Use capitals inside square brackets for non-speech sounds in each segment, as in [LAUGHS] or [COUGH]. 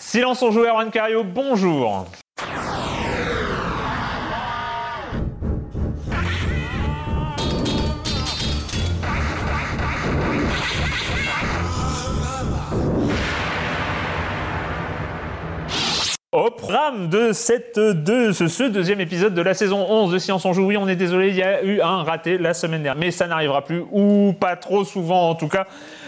Silence on joueur, Juan Cario, bonjour. Au programme de cette ce, deuxième épisode de la saison 11 de Silence on joue, oui, on est désolé, il y a eu un raté la semaine dernière, mais ça n'arrivera plus, ou pas trop souvent en tout cas.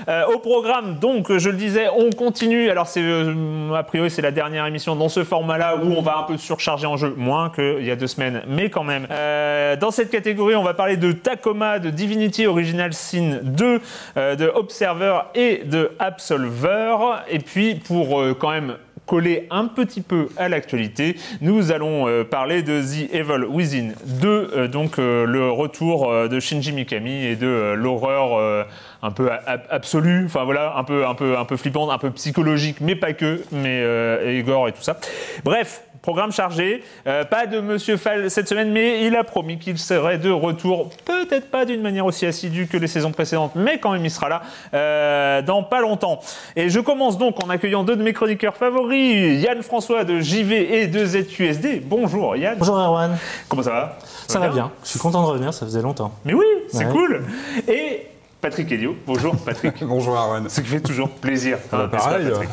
Euh, au programme, donc, je le disais, on continue. Alors, c'est euh, a priori, c'est la dernière émission dans ce format-là où on va un peu surcharger en jeu, moins qu'il y a deux semaines, mais quand même. Euh, dans cette catégorie, on va parler de Tacoma, de Divinity Original Sin 2, euh, de Observer et de Absolver. Et puis, pour quand même coller un petit peu à l'actualité, nous allons euh, parler de The Evil Within 2, euh, donc euh, le retour euh, de Shinji Mikami et de euh, l'horreur euh, un peu absolue, enfin voilà, un peu, un peu, un peu flippante, un peu psychologique, mais pas que, mais et gore et tout ça. Bref. Programme chargé, Euh, pas de Monsieur Fall cette semaine, mais il a promis qu'il serait de retour, peut-être pas d'une manière aussi assidue que les saisons précédentes, mais quand même il sera là euh, dans pas longtemps. Et je commence donc en accueillant deux de mes chroniqueurs favoris, Yann François de JV et de ZQSD. Bonjour Yann. Bonjour Erwan, Comment ça va? Ça va bien. Je suis content de revenir, ça faisait longtemps. Mais oui, c'est Ouais. cool. Et Patrick Elio. Bonjour Patrick. [LAUGHS] Bonjour Arwen. Ce qui fait toujours plaisir. bah, hein, pas, pareil. Patrick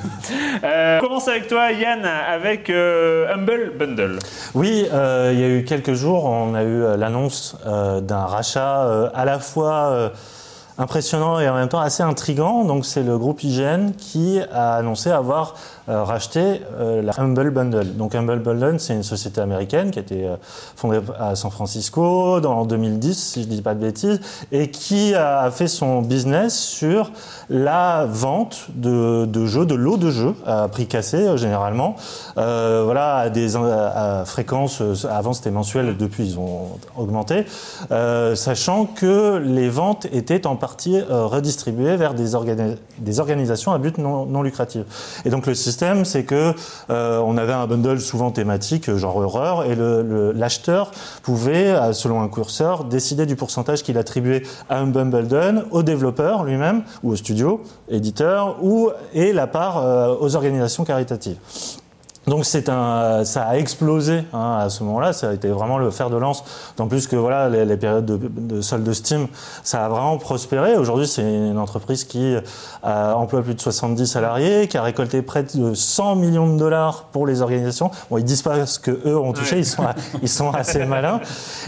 Euh, on commence avec toi, Yann, avec euh, Humble Bundle. Oui, euh, il y a eu quelques jours, on a eu l'annonce euh, d'un rachat euh, à la fois euh, impressionnant et en même temps assez intrigant. Donc c'est le groupe IGN qui a annoncé avoir euh, racheté euh, la Humble Bundle. Donc Humble Bundle, c'est une société américaine qui a été euh, fondée à San Francisco en 2010, si je ne dis pas de bêtises, et qui a fait son business sur la vente de, jeux, de lots de jeux à prix cassé généralement, voilà, à des fréquences. Avant c'était mensuel, depuis ils ont augmenté, sachant que les ventes étaient en partie redistribuées vers des organisations à but non, non lucratif. Et donc le système, c'est que euh, on avait un bundle souvent thématique, euh, genre horreur, et l'acheteur pouvait, euh, selon un curseur, décider du pourcentage qu'il attribuait à un bundle au développeur lui-même ou au studio, éditeur, ou et la part aux organisations caritatives. Donc c'est un, ça a explosé hein, à ce moment-là. Ça a été vraiment le fer de lance. D'autant plus que voilà, les, les périodes de, de solde de Steam, ça a vraiment prospéré. Aujourd'hui, c'est une entreprise qui euh, emploie plus de 70 salariés, qui a récolté près de 100 millions de dollars pour les organisations. Bon, ils disent pas ce que eux ont touché. Ils sont, ils sont assez malins.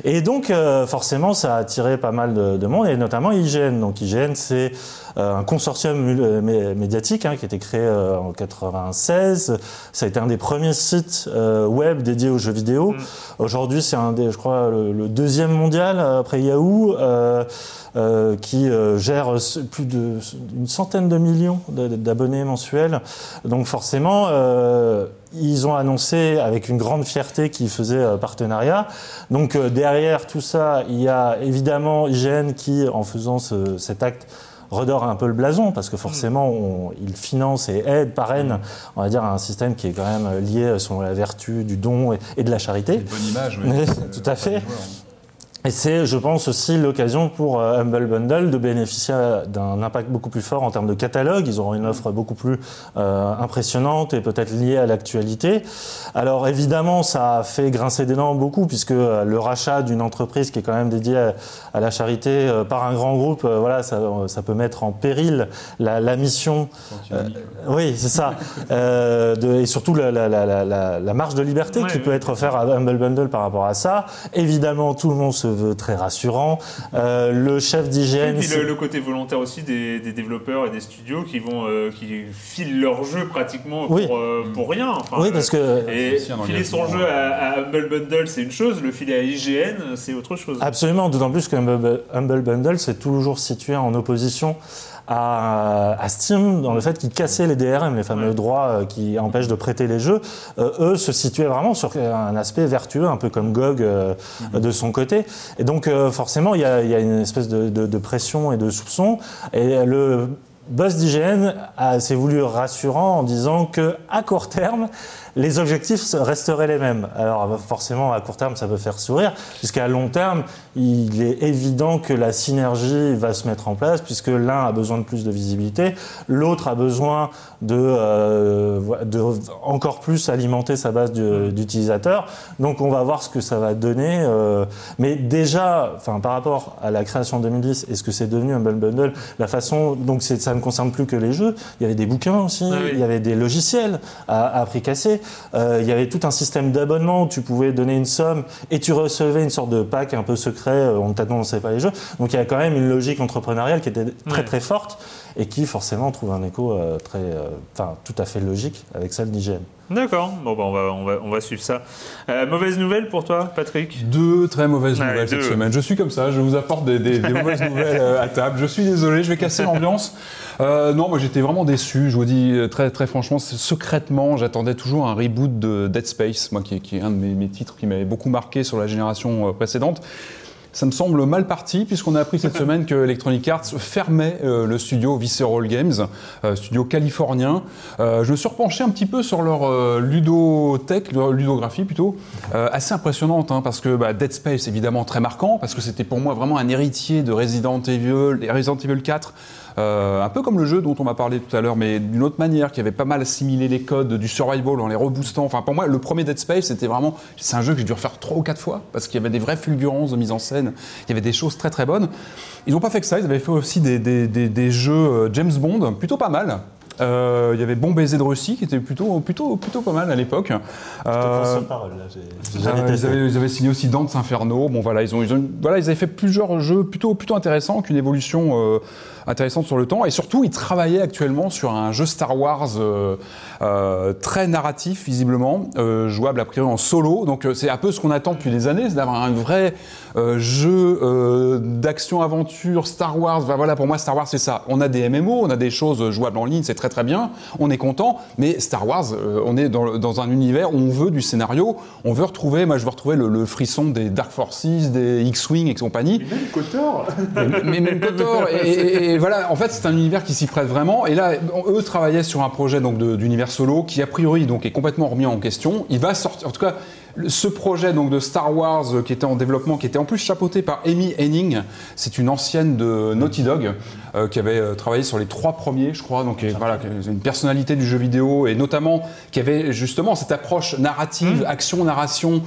Et donc euh, forcément, ça a attiré pas mal de, de monde, et notamment IGN. Donc IGN, c'est un consortium euh, mé- médiatique hein, qui a été créé euh, en 96. Ça a été un des premiers sites euh, web dédiés aux jeux vidéo. Aujourd'hui, c'est un des, je crois, le, le deuxième mondial euh, après Yahoo. euh, euh, qui euh, gère plus d'une centaine de millions d'abonnés mensuels. Donc forcément, euh, ils ont annoncé avec une grande fierté qu'ils faisaient partenariat. Donc derrière tout ça, il y a évidemment IGN qui, en faisant cet acte, redore un peu le blason parce que forcément, on, il finance et aide, parraine, on va dire, un système qui est quand même lié sur la vertu du don et, de la charité. Une bonne image, oui. [LAUGHS] Tout à fait. Et c'est, je pense, aussi l'occasion pour euh, Humble Bundle de bénéficier d'un impact beaucoup plus fort en termes de catalogue. Ils auront une offre beaucoup plus euh, impressionnante et peut-être liée à l'actualité. Alors évidemment, ça a fait grincer des dents beaucoup puisque euh, le rachat d'une entreprise qui est quand même dédiée à, la charité par un grand groupe, voilà, ça, ça, peut mettre en péril la, la mission. oui, c'est ça. [LAUGHS] de, et surtout la, la, marge de liberté qui peut être offerte à Humble Bundle par rapport à ça. Évidemment, tout le monde se veut très rassurant. Euh, le chef d'hygiène. Et puis le, côté volontaire aussi des, développeurs et des studios qui vont euh, qui filent leur jeu pratiquement pour, euh, pour rien. oui, parce que et filer son jeu à, Humble Bundle, c'est une chose. Le filer à IGN, c'est autre chose. Absolument. D'autant plus que Humble Bundle, c'est toujours situé en opposition à, Steam dans le fait qu'ils cassaient les DRM, les fameux droits euh, qui empêchent de prêter les jeux. Euh, eux se situaient vraiment sur un aspect vertueux, un peu comme GOG euh, mhm. de son côté. Et donc forcément, il y, a, une espèce de, pression et de soupçon. Et le boss d'IGN s'est voulu rassurant en disant que à court terme, les objectifs resteraient les mêmes. Alors forcément, à court terme, ça peut faire sourire, puisqu'à long terme, il est évident que la synergie va se mettre en place, puisque l'un a besoin de plus de visibilité, l'autre a besoin de, euh, de, encore plus alimenter sa base d'utilisateurs. Donc on va voir ce que ça va donner. Euh, mais déjà, enfin, par rapport à la création en 2010 et ce que c'est devenu un bundle, la façon, donc ça ne concerne plus que les jeux, il y avait des bouquins aussi, ah il y avait des logiciels à, à prix cassé. Euh, il y avait tout un système d'abonnement où tu pouvais donner une somme et tu recevais une sorte de pack un peu secret, euh, on ne t'annonçait pas les jeux. Donc il y a quand même une logique entrepreneuriale qui était très très forte et qui forcément trouve un écho euh, très, enfin, tout à fait logique avec celle d'IGN. D'accord, bon, bah, on, va, on, va, on, va, suivre ça. mauvaise nouvelle pour toi, Patrick? Deux très mauvaises nouvelles cette semaine. Je suis comme ça, je vous apporte des, des mauvaises [LAUGHS] nouvelles à table. Je suis désolé, je vais casser l'ambiance. Euh, non, moi j'étais vraiment déçu. Je vous dis euh, très très franchement, secrètement, j'attendais toujours un reboot de Dead Space, moi qui, est un de mes, titres qui m'avait beaucoup marqué sur la génération euh, précédente. Ça me semble mal parti puisqu'on a appris cette [LAUGHS] semaine que Electronic Arts fermait le studio Visceral Games, studio californien. je me suis repenché un petit peu sur leur ludotech, leur ludographie plutôt, assez impressionnante hein, parce que bah, Dead Space évidemment très marquant parce que c'était pour moi vraiment un héritier de Resident Evil, Resident Evil 4 euh, un peu comme le jeu dont on m'a parlé tout à l'heure, mais d'une autre manière, qui avait pas mal assimilé les codes du survival en les reboostant. Enfin, pour moi, le premier Dead Space, c'était vraiment. C'est un jeu que j'ai dû refaire trois ou quatre fois, parce qu'il y avait des vraies fulgurances de mise en scène, il y avait des choses très très bonnes. Ils n'ont pas fait que ça, ils avaient fait aussi des, des, jeux euh, James Bond, plutôt pas mal. Euh, il y avait Bon baiser de Russie qui était plutôt, plutôt, plutôt pas mal à l'époque. Euh, ils, avaient, ils, avaient, signé aussi Dantes Inferno. Bon voilà, ils ont, ils ont, voilà, ils avaient fait plusieurs jeux plutôt, plutôt intéressants, qu'une évolution euh, intéressante sur le temps. Et surtout, ils travaillaient actuellement sur un jeu Star Wars euh, euh, très narratif, visiblement, euh, jouable a priori en solo. Donc c'est un peu ce qu'on attend depuis des années, c'est d'avoir un vrai jeu d'action-aventure Star Wars. voilà, pour moi, Star Wars, c'est ça. On a des MMO, on a des choses jouables en ligne, c'est très très bien. On est content. Mais Star Wars, on est dans, dans, un univers où on veut du scénario. On veut retrouver, moi, je veux retrouver le, frisson des Dark Forces, des X-Wing et compagnie. Mais même Kotor. mais, même Kotor. et, et, voilà, en fait, c'est un univers qui s'y prête vraiment. Et là, eux travaillaient sur un projet donc d'univers solo qui a priori donc est complètement remis en question. Il va sortir, en tout cas, ce projet donc de Star Wars euh, qui était en développement, qui était en plus chapeauté par Amy Henning, c'est une ancienne de Naughty Dog euh, qui avait euh, travaillé sur les trois premiers, je crois. Donc voilà, une personnalité du jeu vidéo et notamment qui avait justement cette approche narrative, mmh. action, narration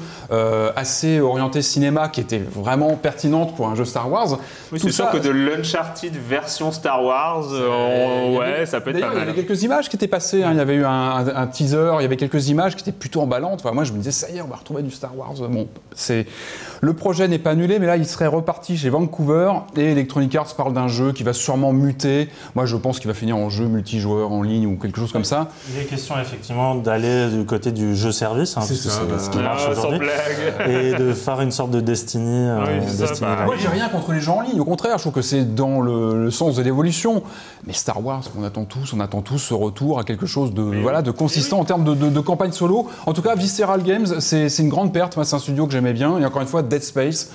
assez orientée cinéma, qui était vraiment pertinente pour un jeu Star Wars. Oui, c'est sûr que de l'Uncharted version Star Wars, ouais, ça peut être pas mal. Il y avait quelques images qui étaient passées. Hein. il y avait eu un, teaser, il y avait quelques images qui étaient plutôt emballantes. Enfin, moi, je me disais ça y est, on va retrouver du Star Wars. Bon, c'est le projet n'est pas annulé, mais là, il serait reparti chez Vancouver et Electronic Arts parle d'un jeu qui va sûrement muter. Moi, je pense qu'il va finir en jeu multijoueur en ligne ou quelque chose comme ça. Il est question effectivement d'aller du côté du jeu service, hein, C'est ça, bah, ce qui Ah, marche sans aujourd'hui, blague. et de faire une sorte de Destiny. euh, Oui, Destiny bah. Moi, j'ai rien contre les gens en ligne. Au contraire, je trouve que c'est dans le, le sens de l'évolution. Mais Star Wars, on attend tous, on attend tous ce retour à quelque chose de, voilà, de consistant en termes de, de- de campagne solo. En tout cas, Visceral Games, c'est c'est une grande perte. Moi, c'est un studio que j'aimais bien. Et encore une fois, Dead Space.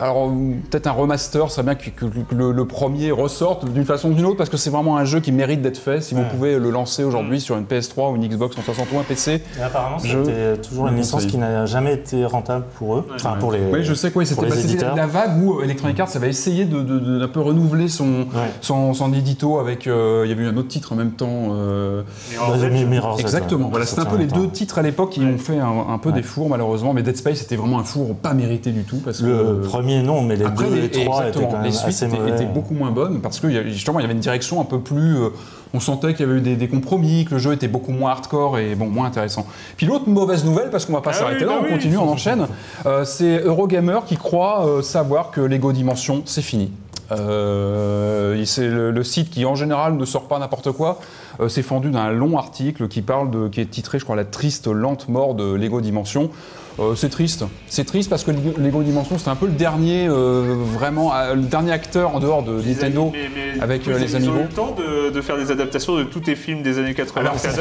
Alors, euh, peut-être un remaster, ça serait bien que, que- que le, le premier ressorte d'une façon ou d'une autre, parce que c'est vraiment un jeu qui mérite d'être fait. Si vous pouvez le lancer aujourd'hui sur une PS3 ou une Xbox 360 ou un PC. Et apparemment, c'était toujours une Non, licence qui n'a jamais été rentable pour eux, enfin pour les, Oui, je sais quoi, c'était bah, la vague où Electronic Arts avait essayé de, de- de- d'un peu renouveler son, son, son édito avec. euh, il y avait eu un autre titre en même temps. euh, Bah, Mi- Mirror's Edge, Exactement, voilà, c'était un peu les deux titres à l'époque qui ont fait un, un peu des fours malheureusement, mais Dead Space c'était vraiment un four pas mérité du tout parce Le que premier, non, mais les après, deux les, et trois étaient exactement, quand même les suites assez étaient, mauvais. étaient beaucoup moins bonnes parce que il y a- justement il y avait une direction un peu plus. euh, on sentait qu'il y avait eu des, des compromis, que le jeu était beaucoup moins hardcore et bon moins intéressant. Puis l'autre mauvaise nouvelle, parce qu'on va pas Ah s'arrêter oui, là, bah on oui. continue, on enchaîne. euh, c'est Eurogamer qui croit euh, savoir que Lego Dimension c'est fini. Euh, et c'est le, le site qui en général ne sort pas n'importe quoi. euh, s'est fendu d'un long article qui parle de, qui est titré, je crois, la triste lente mort de Lego Dimension. Euh, c'est triste. C'est triste parce que Lego Lego Dimension, c'était un peu le dernier, euh, vraiment, euh, le dernier acteur en dehors de Nintendo. Mais- mais- avec, les ils ont Amiibo. eu le temps de, de faire des adaptations de tous tes films des années 80 Alors, c'est ce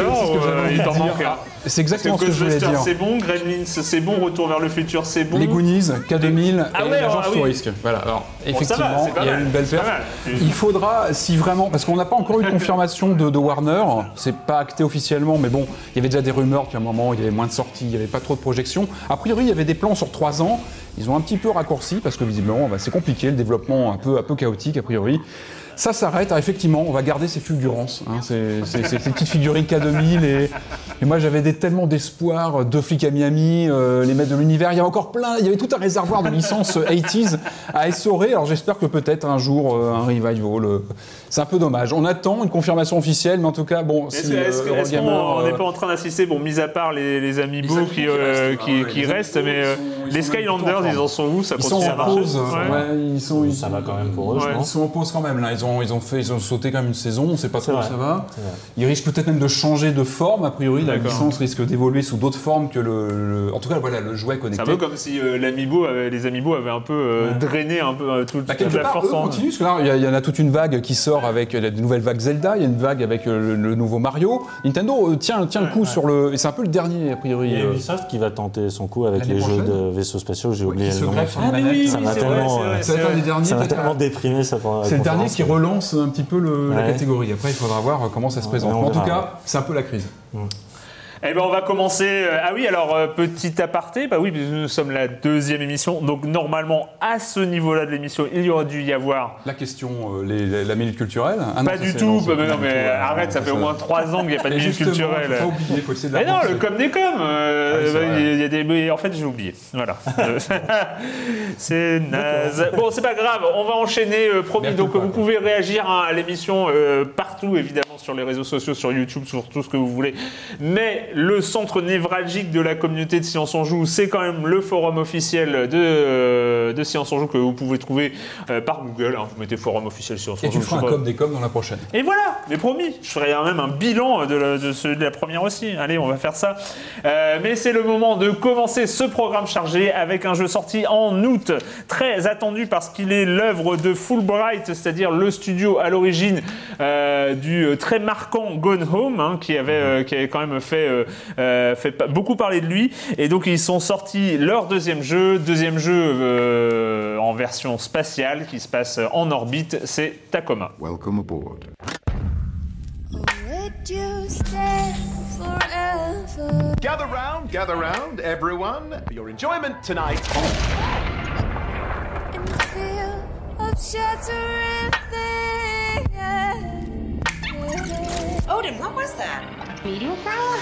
c'est exactement ce que je voulais dire. c'est bon, Gremlins c'est bon, Retour vers le futur c'est bon. Les Goonies, K2000 Ah et ouais, l'agence ah oui. Voilà. Alors, Bon, effectivement, il y a une belle perte. Il faudra, si vraiment, parce qu'on n'a pas encore eu de [LAUGHS] confirmation de, de Warner, c'est pas acté officiellement, mais bon, il y avait déjà des rumeurs qu'à un moment il y avait moins de sorties, il n'y avait pas trop de projections. A priori, il y avait des plans sur trois ans. Ils ont un petit peu raccourci parce que visiblement, bah, c'est compliqué, le développement un peu, un peu chaotique a priori. Ça s'arrête. Effectivement, on va garder ces fulgurances. Hein, ces, ces- ces petites figurines K2000. Et, et moi, j'avais tellement d'espoir. Deux flics à Miami, euh, les maîtres de l'univers. Il y avait encore plein. Il y avait tout un réservoir de licences euh, 80s à essorer. Alors, j'espère que peut-être un jour, euh, un revival. euh, c'est un peu dommage. On attend une confirmation officielle, mais en tout cas, bon, Est-ce si est-ce qu'on n'est euh, pas en train d'assister, bon, mis à part les, les amiibo Les qui, euh, restent, qui, ah ouais, qui les restent, amiibo, mais euh, sont- les Skylanders, ils en sont où Ça ils sont continue à en marcher pause. Ouais. ouais, ils sont, ils Ça va quand même pour eux, Ouais. je Ils pense. sont en pause quand même là. Ils ont, ils ont fait, ils ont sauté quand même une saison. On sait pas trop où ça va. C'est. Ils risquent peut-être même de changer de forme. A priori, la licence risque d'évoluer sous d'autres formes que le, le- En tout cas, voilà, le jouet C'est connecté. un peu comme si euh, l'amiibo avait- les amiibo avaient un peu euh, drainé un peu euh, toute, Bah, toute la force en. continuent, parce que là, il y, en a toute une vague qui sort avec il y a des nouvelles vagues Zelda, il y a une vague avec euh, le, le nouveau Mario. Nintendo euh, tient, tient le coup sur le. Et c'est un peu le dernier, a priori. Il y a euh, Ubisoft qui va tenter son coup avec les jeux de vaisseaux spatiaux, j'ai oublié le nom. Ah, oui, oui, Ça m'a tellement, euh, tellement déprimé ça la C'est le dernier qui relance un petit peu le- la catégorie. Après, il faudra voir euh, comment ça se présente. en tout cas, c'est un peu la crise. Eh ben on va commencer. euh, Ah oui, alors euh, petit aparté, bah oui, nous sommes la deuxième émission, donc normalement à ce niveau-là de l'émission, il y aurait dû y avoir. La question, euh, les- la minute culturelle. Ah non, pas du tout, bah, pas non mais arrête, ça non, fait au moins trois ans qu'il n'y a pas de minute culturelle. Faut oublier, faut essayer de la Mais non, le comme des euh, Ah oui, bah, il y a des, mais en fait, j'ai oublié. Voilà. [LAUGHS] c'est naze. Bon, c'est pas grave. On va enchaîner. euh, promis. Donc, vous pouvez réagir hein, à l'émission partout, évidemment, sur les réseaux sociaux, sur YouTube, sur tout ce que vous voulez. Mais le centre névralgique de la communauté de Science en Joue, c'est quand même le forum officiel de, euh, de Science en Joue que vous pouvez trouver euh, par Google. hein. Vous mettez forum officiel Science en Et Joue. tu feras un com des coms dans la prochaine. Et voilà, mais promis, je ferai même un bilan de la, de ce- de la première aussi. Allez, on va faire ça. Euh, mais c'est le moment de commencer ce programme chargé avec un jeu sorti en août, très attendu parce qu'il est l'œuvre de Fulbright, c'est-à-dire le studio à l'origine euh, du très marquant Gone Home, hein, qui, avait, euh, qui avait quand même fait, euh, euh, fait beaucoup parler de lui. Et donc ils sont sortis leur deuxième jeu, deuxième jeu euh, en version spatiale qui se passe en orbite, c'est Tacoma. Welcome aboard. Would you stay forever? Gather round, gather round, everyone, for your enjoyment tonight. In the feel of shattering things. Odin, what was that? Meteor shower?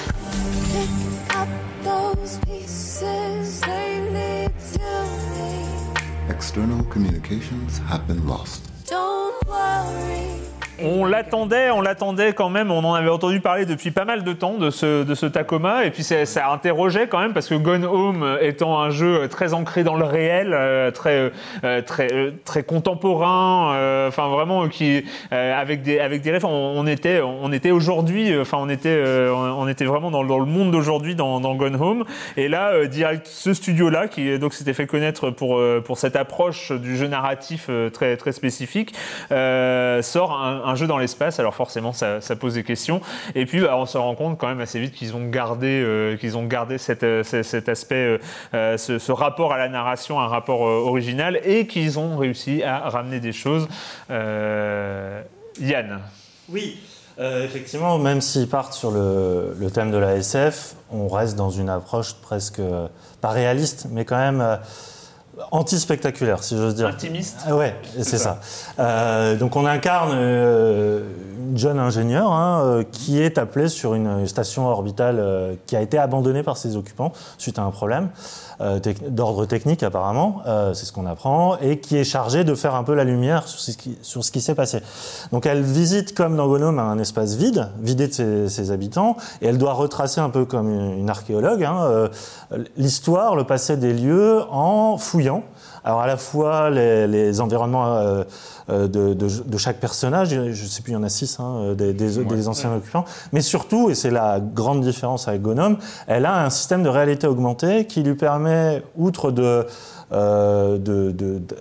Pick up those pieces, they lead to me. External communications have been lost. Don't worry, On l'attendait, on l'attendait quand même. On en avait entendu parler depuis pas mal de temps de ce, de ce Tacoma. Et puis ça, ça interrogeait quand même parce que Gone Home étant un jeu très ancré dans le réel, euh, très, euh, très, euh, très contemporain, euh, enfin vraiment qui euh, avec des avec des refs, on, on était on était aujourd'hui, euh, enfin on était euh, on était vraiment dans, dans le monde d'aujourd'hui dans, dans Gone Home. Et là, euh, direct ce studio là qui donc s'était fait connaître pour euh, pour cette approche du jeu narratif euh, très très spécifique euh, sort un, un jeu dans l'espace. Alors forcément, ça, pose des questions. Et puis, bah, on se rend compte quand même assez vite qu'ils ont gardé, euh, qu'ils ont gardé euh, ce- cet aspect, euh, ce, rapport à la narration, un rapport original, et qu'ils ont réussi à ramener des choses. Yann. Oui. Effectivement, même s'ils partent sur le, thème de la SF, on reste dans une approche presque pas réaliste, mais quand même anti-spectaculaire, si j'ose dire. Intimiste. Ah ouais, c'est ça. Euh, donc on incarne euh, une jeune ingénieure hein, euh, qui est appelée sur une station orbitale euh, qui a été abandonnée par ses occupants suite à un problème d'ordre technique apparemment, euh, c'est ce qu'on apprend, et qui est chargée de faire un peu la lumière sur ce qui, qui s'est passé. Donc elle visite comme dans Gnome un espace vide, vidé de ses, ses habitants, et elle doit retracer un peu comme une, une archéologue hein, euh, l'histoire, le passé des lieux en fouillant. Alors à la fois les, les environnements euh, euh, de, de, de chaque personnage, je ne sais plus, il y en a six, hein, des, des, des anciens occupants, mais surtout, et c'est la grande différence avec Gnome, elle a un système de réalité augmentée qui lui permet, outre de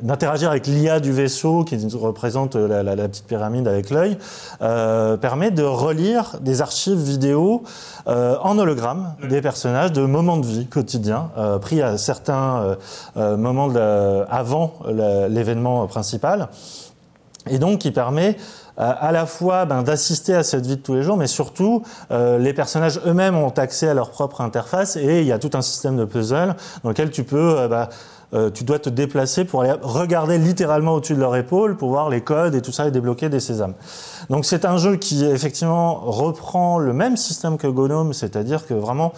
d'interagir avec l'IA du vaisseau qui représente la, la- la petite pyramide avec l'œil, euh, permet de relire des archives vidéo euh, en hologramme des personnages de moments de vie quotidiens euh, pris à certains euh, euh, moments de la- avant l'événement principal. Et donc qui permet euh, à la fois ben, d'assister à cette vie de tous les jours, mais surtout euh, les personnages eux-mêmes ont accès à leur propre interface et il y a tout un système de puzzle dans lequel tu peux euh, bah, euh, tu dois te déplacer pour aller regarder littéralement au-dessus de leur épaule pour voir les codes et tout ça et débloquer des sésames. Donc c'est un jeu qui effectivement reprend le même système que Gnome, c'est-à-dire que vraiment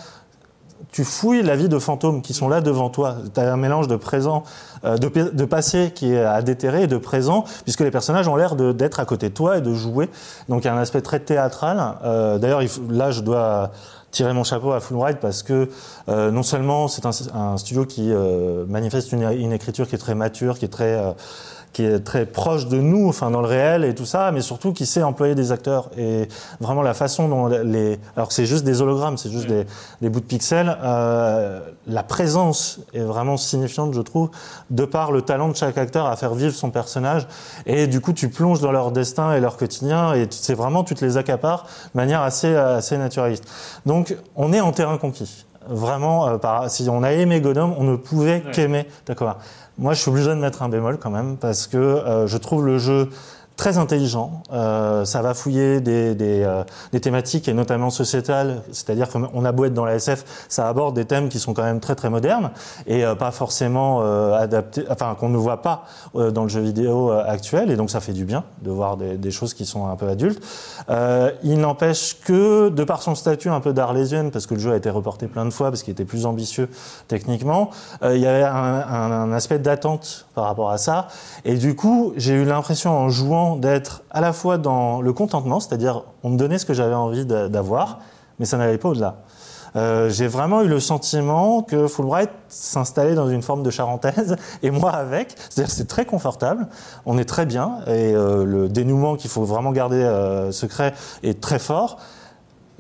tu fouilles la vie de fantômes qui sont là devant toi. Tu as un mélange de présent, euh, de, pa- de passé qui est à déterrer et de présent, puisque les personnages ont l'air d'être à côté de toi et de jouer. Donc il y a un aspect très théâtral. Euh, D'ailleurs, là, je dois tirer mon chapeau à Fullride parce que euh, non seulement c'est un, un studio qui euh, manifeste une, une écriture qui est très mature, qui est très euh, qui est très proche de nous, enfin dans le réel et tout ça, mais surtout qui sait employer des acteurs et vraiment la façon dont les, alors que c'est juste des hologrammes, c'est juste des, des bouts de pixels, euh, la présence est vraiment signifiante, je trouve, de par le talent de chaque acteur à faire vivre son personnage et du coup tu plonges dans leur destin et leur quotidien et c'est vraiment tu te les accapares de manière assez assez naturaliste. Donc on est en terrain conquis. Vraiment, euh, par, si on a aimé Godom, on ne pouvait qu'aimer Tacoma. Moi, je suis obligé de mettre un bémol quand même parce que euh, je trouve le jeu très intelligent. Euh, ça va fouiller des, des, euh, des thématiques et notamment sociétales. C'est-à-dire qu'on a beau être dans la SF, ça aborde des thèmes qui sont quand même très très modernes et euh, pas forcément euh, adaptés, enfin qu'on ne voit pas euh, dans le jeu vidéo actuel. Et donc ça fait du bien de voir des, des choses qui sont un peu adultes. Il n'empêche que, de par son statut un peu d'arlésienne, parce que le jeu a été reporté plein de fois, parce qu'il était plus ambitieux techniquement, il y avait un, un- un aspect d'attente par rapport à ça. Et du coup, j'ai eu l'impression en jouant d'être à la fois dans le contentement, c'est-à-dire on me donnait ce que j'avais envie d'a- d'avoir, mais ça n'allait pas au-delà. Euh, j'ai vraiment eu le sentiment que Fulbright s'installait dans une forme de charentaise [LAUGHS] et moi avec. C'est-à-dire c'est très confortable, on est très bien et euh, le dénouement qu'il faut vraiment garder euh, secret est très fort.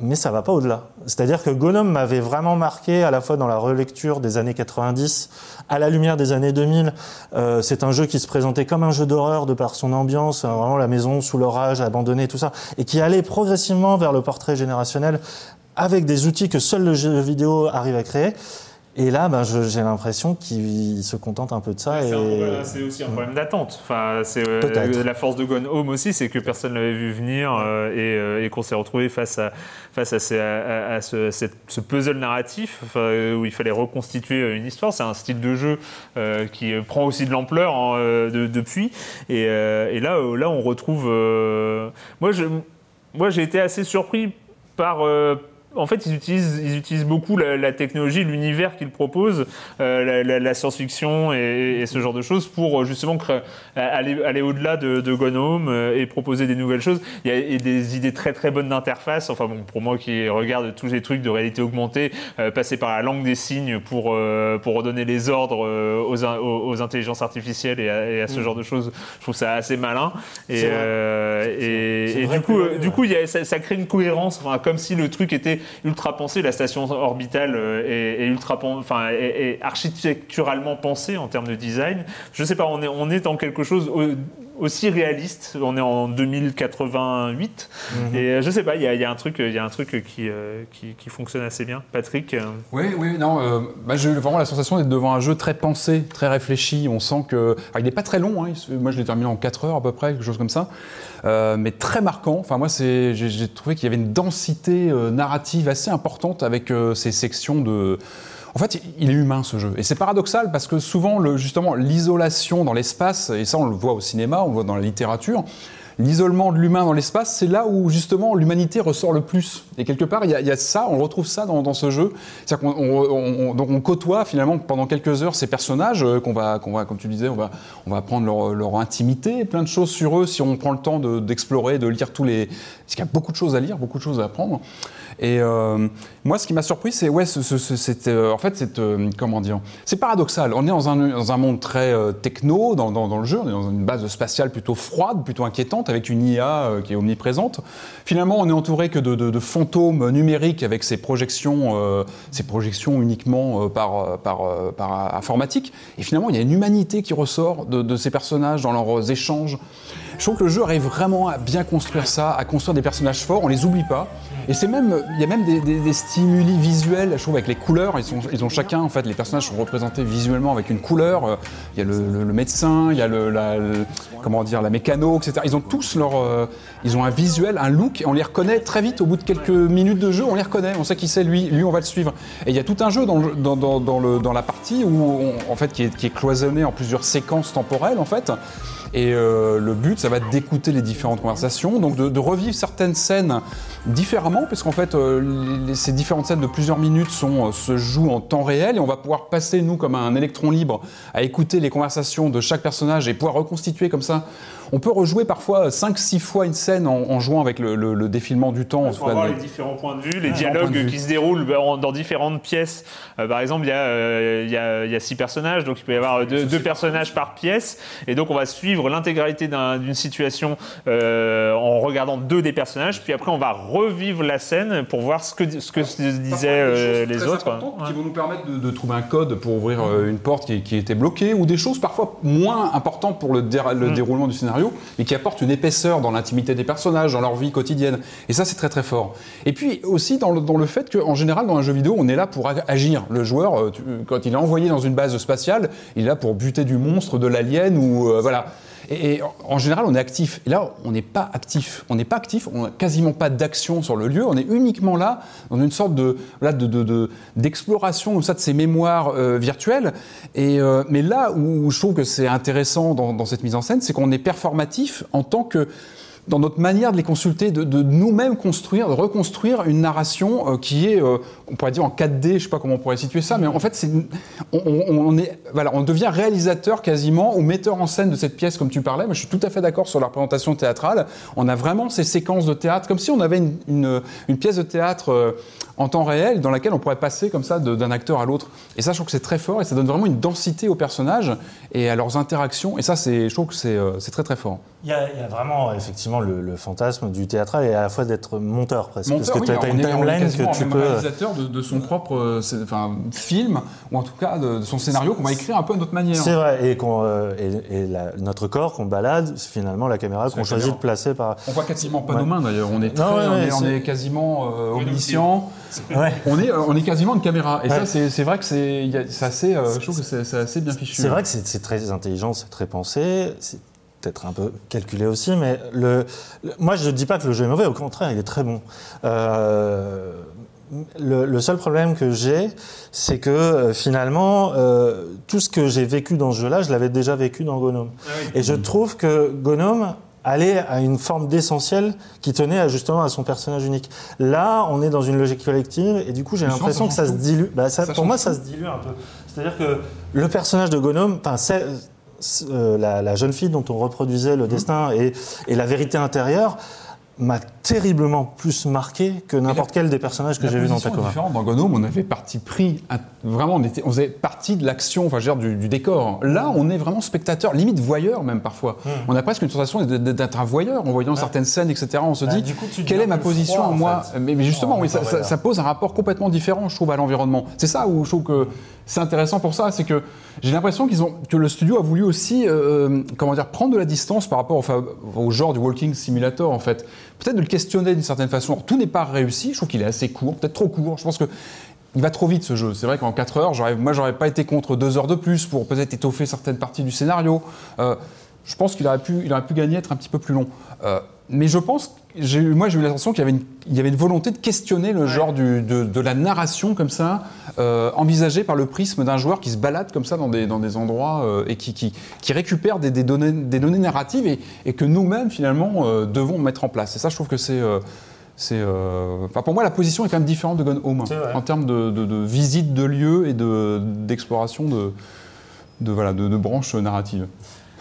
Mais ça va pas au-delà. C'est-à-dire que Gnome m'avait vraiment marqué à la fois dans la relecture des années 90, à la lumière des années 2000. Euh, c'est un jeu qui se présentait comme un jeu d'horreur de par son ambiance, euh, vraiment la maison sous l'orage, abandonnée, tout ça, et qui allait progressivement vers le portrait générationnel avec des outils que seul le jeu vidéo arrive à créer. Et là, ben, j'ai l'impression qu'il se contente un peu de ça. C'est et... aussi un problème d'attente. Enfin, c'est euh, la force de Gone Home aussi, c'est que personne l'avait vu venir euh, et, euh, et qu'on s'est retrouvé face à face à, ces- à- à ce, cette- ce puzzle narratif enfin, où il fallait reconstituer une histoire. C'est un style de jeu euh, qui prend aussi de l'ampleur hein, de- depuis. Et, euh, et là, là, on retrouve. moi, je, moi, j'ai été assez surpris par. Euh, en fait, ils utilisent, ils utilisent beaucoup la, la technologie, l'univers qu'ils proposent, euh, la, la- la science-fiction et, et ce genre de choses pour euh, justement créer- aller, aller au-delà de, de Gone Home euh, et proposer des nouvelles choses. Il y a et des idées très très bonnes d'interface. Enfin bon, pour moi qui regarde tous les trucs de réalité augmentée, euh, passer par la langue des signes pour euh, pour redonner les ordres euh, aux, aux, aux intelligences artificielles et à, et à ce genre de choses, je trouve ça assez malin. Et, euh, et, du coup, euh, du coup, il y a- ça, ça crée une cohérence, enfin, comme si le truc était ultra pensé, la station orbitale euh, est, ultra, enfin, est, architecturalement pensée en termes de design. Je sais pas, on est, on est dans quelque chose aussi réaliste. On est en 2088 Mhm. et euh, je sais pas, il y a, il y a un truc, il y a un truc qui, euh, qui, qui fonctionne assez bien. Patrick. euh, Oui, oui, non, euh, bah, j'ai eu vraiment la sensation d'être devant un jeu très pensé, très réfléchi. On sent que. alors, il n'est pas très long, hein, moi je l'ai terminé en 4 heures à peu près, quelque chose comme ça. Euh, mais très marquant. Enfin, moi, c'est, j'ai, trouvé qu'il y avait une densité euh, narrative assez importante avec euh, ces sections de. En fait, il est humain ce jeu. Et c'est paradoxal parce que souvent, justement, l'isolation dans l'espace, et ça on le voit au cinéma, on le voit dans la littérature, l'isolement de l'humain dans l'espace, c'est là où justement l'humanité ressort le plus. Et quelque part, il y a, ça, on retrouve ça dans, ce jeu. C'est-à-dire qu'on on- on- donc on côtoie finalement pendant quelques heures ces personnages euh, qu'on va, qu'on va, comme tu disais, on va, on va apprendre leur, intimité, plein de choses sur eux si on prend le temps de- d'explorer, de, lire tous les. Parce qu'il y a beaucoup de choses à lire, beaucoup de choses à apprendre. Et euh, moi, ce qui m'a surpris, c'est ouais, euh, en fait, euh, comment dire, c'est paradoxal. On est dans un, dans un monde très techno dans, dans le jeu. On est dans une base spatiale plutôt froide, plutôt inquiétante, avec une IA euh, qui est omniprésente. Finalement, on est entouré que de, fantômes numériques avec ces projections, euh, ces projections uniquement euh, par, par, informatique. Et finalement, il y a une humanité qui ressort de ces personnages dans leurs échanges. Je trouve que le jeu arrive vraiment à bien construire ça, à construire des personnages forts, on les oublie pas. Et c'est même, il y a même des, stimuli visuels, je trouve, avec les couleurs. Ils, ont chacun, en fait, les personnages sont représentés visuellement avec une couleur. Euh, Il y a le, médecin, il y a le, la, comment dire, la mécano, etc. Ils ont tous leur, euh, ils ont un visuel, un look, et on les reconnaît très vite. Au bout de quelques minutes de jeu, on les reconnaît. On sait qui c'est lui. Lui, on va le suivre. Et il y a tout un jeu dans, dans, dans, la partie où, en fait, qui est, qui est cloisonné en plusieurs séquences temporelles, en fait. Et euh, le but, ça va être d'écouter les différentes conversations, donc de, revivre certaines scènes différemment, puisqu'en fait, euh, ces différentes scènes de plusieurs minutes euh, se jouent en temps réel, et on va pouvoir passer, nous, comme un électron libre, à écouter les conversations de chaque personnage et pouvoir reconstituer comme ça. On peut rejouer parfois 5-6 fois une scène en, en jouant avec le, le- le défilement du temps. cas, avoir de- les différents points de vue, les dialogues vue. qui se déroulent en- dans différentes pièces. Euh, par exemple, il y, a, euh, il y, a, il y a six personnages, donc il peut y avoir deux, deux personnages par pièce. Et donc, on va suivre l'intégralité d'un- d'une situation euh, en regardant deux des personnages. Puis après, on va revivre la scène pour voir ce que, ce que se disaient euh, les autres. qui vont nous permettre de, de trouver un code pour ouvrir euh, une porte qui, qui était bloquée ou des choses parfois moins importantes pour le, dé- Mm. le déroulement du scénario mais qui apportent une épaisseur dans l'intimité des personnages, dans leur vie quotidienne. Et ça, c'est très très fort. Et puis aussi dans le, dans le fait qu'en général, dans un jeu vidéo, on est là pour ag- agir. Le joueur, euh, quand il est envoyé dans une base spatiale, il est là pour buter du monstre, de l'alien ou euh, voilà. Et, en- général, on est actif. Et là, on n'est pas actif. On n'est pas actif. On n'a quasiment pas d'action sur le lieu. On est uniquement là dans une sorte de voilà, de, de- de- d'exploration comme ça de ces mémoires euh, virtuelles. Et euh, mais là où je trouve que c'est intéressant dans cette mise en scène, c'est qu'on est performatif en tant que dans notre manière de les consulter, de, nous-mêmes construire, de reconstruire une narration euh, qui est, euh, on pourrait dire en 4D, je sais pas comment on pourrait situer ça, mais en fait, on, est, voilà, on devient réalisateur quasiment ou metteur en scène de cette pièce, comme tu parlais. Moi, je suis tout à fait d'accord sur la représentation théâtrale. On a vraiment ces séquences de théâtre, comme si on avait une pièce de théâtre euh, en temps réel dans laquelle on pourrait passer comme ça d'un acteur à l'autre. Et ça, je trouve que c'est très fort et ça donne vraiment une densité aux personnages et à leurs interactions. Et ça, c'est, je trouve que c'est, euh, c'est très très fort. Il y, a, il y a vraiment effectivement le, le fantasme du théâtral et à la fois d'être monteur presque. Monteur, parce que oui, tu as, une timeline que tu peux. réalisateur de, de son propre euh, enfin, film, ou en tout cas de, de son scénario qu'on va écrire un peu à notre manière. C'est vrai, et, qu'on, euh, et, et la- notre corps qu'on balade, c'est finalement la caméra qu'on choisit caméra. de placer par. On voit quasiment pas Ouais. nos mains d'ailleurs, on est, Non, très- ouais, on, est, on c'est- est quasiment euh, omniscient. Ouais. On est, euh, on est quasiment une caméra. Et Ouais. ça, c'est c'est vrai que c'est assez, euh, je trouve que c'est c'est assez bien fichu. C'est vrai que c'est très intelligent, c'est très pensé, c'est peut-être un peu calculé aussi, mais le, le- moi je ne dis pas que le jeu est mauvais, au contraire, il est très bon. Euh, le, le seul problème que j'ai, c'est que euh, finalement, euh, tout ce que j'ai vécu dans ce jeu-là, je l'avais déjà vécu dans Gnome. Et je trouve que Gnome aller à une forme d'essentiel qui tenait à, justement à son personnage unique. Là, on est dans une logique collective et du coup, j'ai l'impression que ça se dilue. Bah, ça- Ça pour moi, ça se dilue un peu. C'est-à-dire que le personnage de Gonome, enfin, c'est- euh, la, la jeune fille dont on reproduisait le destin et, et la vérité intérieure m'a terriblement plus marqué que n'importe quel des personnages que j'ai vu dans différente. Dans Gnome, on avait parti pris, à- vraiment, on, était, on faisait partie de l'action, enfin, je veux dire, du, du décor. Là, on est vraiment spectateur, limite voyeur même parfois. Hmm. On a presque une sensation d'être un voyeur en voyant certaines scènes, etc. On se Bah, dit, du coup, quelle est ma position froid, en moi fait. mais, mais justement, oui, ça, pose un rapport complètement différent, je trouve, à l'environnement. C'est ça où je trouve que c'est intéressant pour ça, c'est que j'ai l'impression qu'ils ont que le studio a voulu aussi, euh, comment dire, prendre de la distance par rapport au, au genre du walking simulator en fait. Peut-être de le questionner d'une certaine façon. Tout n'est pas réussi. Je trouve qu'il est assez court, peut-être trop court. Je pense que il va trop vite ce jeu. C'est vrai qu'en 4 heures, moi, j'aurais pas été contre 2 heures de plus pour peut-être étoffer certaines parties du scénario. Euh, je pense qu'il aurait pu, il aurait pu gagner, être un petit peu plus long. Euh, mais je pense, moi, j'ai eu l'impression qu'il y avait une, il y avait une volonté de questionner le genre du- de, de la narration comme ça, euh, envisagée par le prisme d'un joueur qui se balade comme ça dans des, dans des endroits euh, et qui, qui, qui récupère des, des données, des données narratives et, et que nous-mêmes, finalement, euh, devons mettre en place. Et ça, je trouve que c'est. enfin, pour moi, la position est quand même différente de Gone Home en termes de, de- de visite de lieux et de, d'exploration voilà, de branches narratives.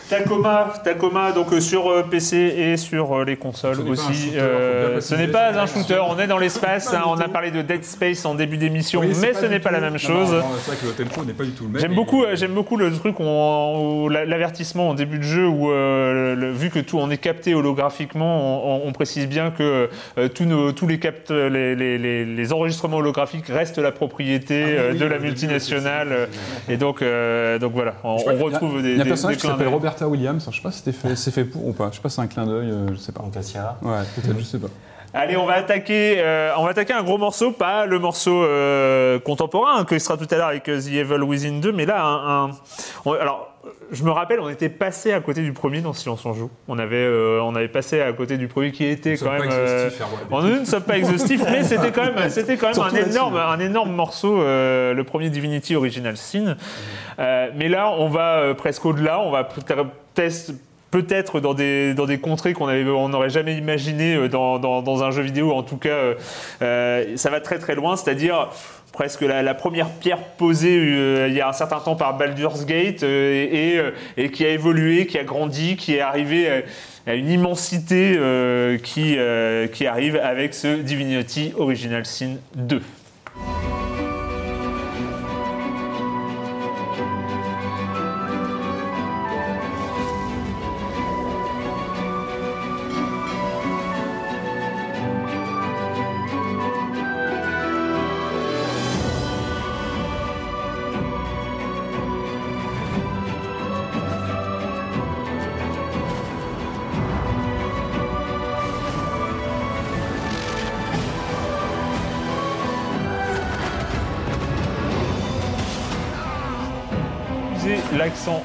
Tacoma, Tacoma, donc euh, sur euh, PC et sur euh, les consoles Ce n'est pas un aussi. shooter, ce n'est pas un shooter, on est dans l'espace. [LAUGHS] hein, on a parlé de Dead Space en début d'émission, mais ce n'est pas la même chose. C'est vrai que le tempo n'est pas du tout le même. J'aime beaucoup, j'aime beaucoup le truc, l'avertissement en début de jeu où, le- vu que tout on est capté holographiquement, on, on- on précise bien que tous, nos, tous les, capte, les, les- les- les enregistrements holographiques restent la propriété Ah oui, oui, de la multinationale. Et donc, donc voilà, on, on retrouve des, Il y a un des- personnage des qui clins s'appelle d'œil. Williams. Je sais pas si c'était fait, c'est fait pour ou pas. Je sais pas si c'est un clin d'œil. euh, je sais pas. En Cassia. Ouais, peut-être, je sais pas. Allez, on va attaquer, euh, on va attaquer un gros morceau, pas le morceau euh, contemporain hein, qui sera tout à l'heure avec euh, The Evil Within 2, mais là, un, un- on- alors, je me rappelle, on était passé à côté du premier dans Silence on joue. On avait, euh, on avait passé à côté du premier qui était Nous quand même. euh, on ne sommes pas exhaustifs, mais c'était quand même, c'était quand même [LAUGHS] Surtout un énorme, un énorme morceau, euh, le premier Divinity Original Sin. Mais là, on va presque au-delà. On va peut-être peut-être dans des, dans des contrées qu'on on n'aurait jamais imaginé euh, dans, dans, un jeu vidéo. En tout cas, euh, euh, ça va très très loin, c'est-à-dire presque la, première pierre posée il y a un certain temps par Baldur's Gate et, et, qui a évolué, qui a grandi, qui est arrivé à, à une immensité qui, qui arrive avec ce Divinity Original Sin 2.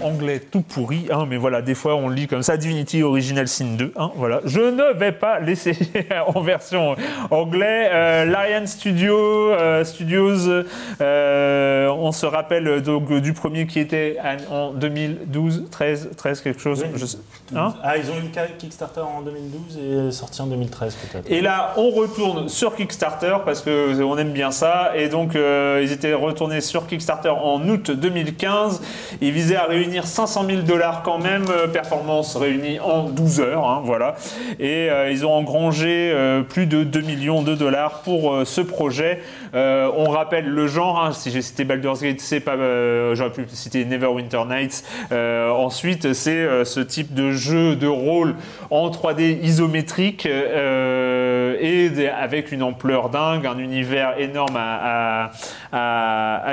Anglais tout pourri, hein, mais voilà, des fois on lit comme ça, Divinity Original Sin 2, hein, voilà. Je ne vais pas l'essayer [LAUGHS] en version anglais. Euh, Larian Studio, euh, Studios, euh, on se rappelle donc du premier qui était en 2012, 13, 13 quelque chose. Oui. je sais- hein ah, ils ont eu le Kickstarter en 2012 et sorti en 2013 peut-être. Et là, on retourne sur Kickstarter parce que on aime bien ça. Et donc, euh, ils étaient retournés sur Kickstarter en août 2015. Ils visaient à réunir 500 000 dollars quand même. euh, performance réunie en 12 heures, hein, voilà. Et euh, ils ont engrangé euh, plus de 2 millions de dollars pour ce projet. On rappelle le genre. hein, si j'ai cité Baldur's Gate, c'est pas. J'aurais pu citer Neverwinter Nights. Ensuite, c'est ce type de jeu de rôle en 3D isométrique et des- avec une ampleur dingue, un univers énorme à,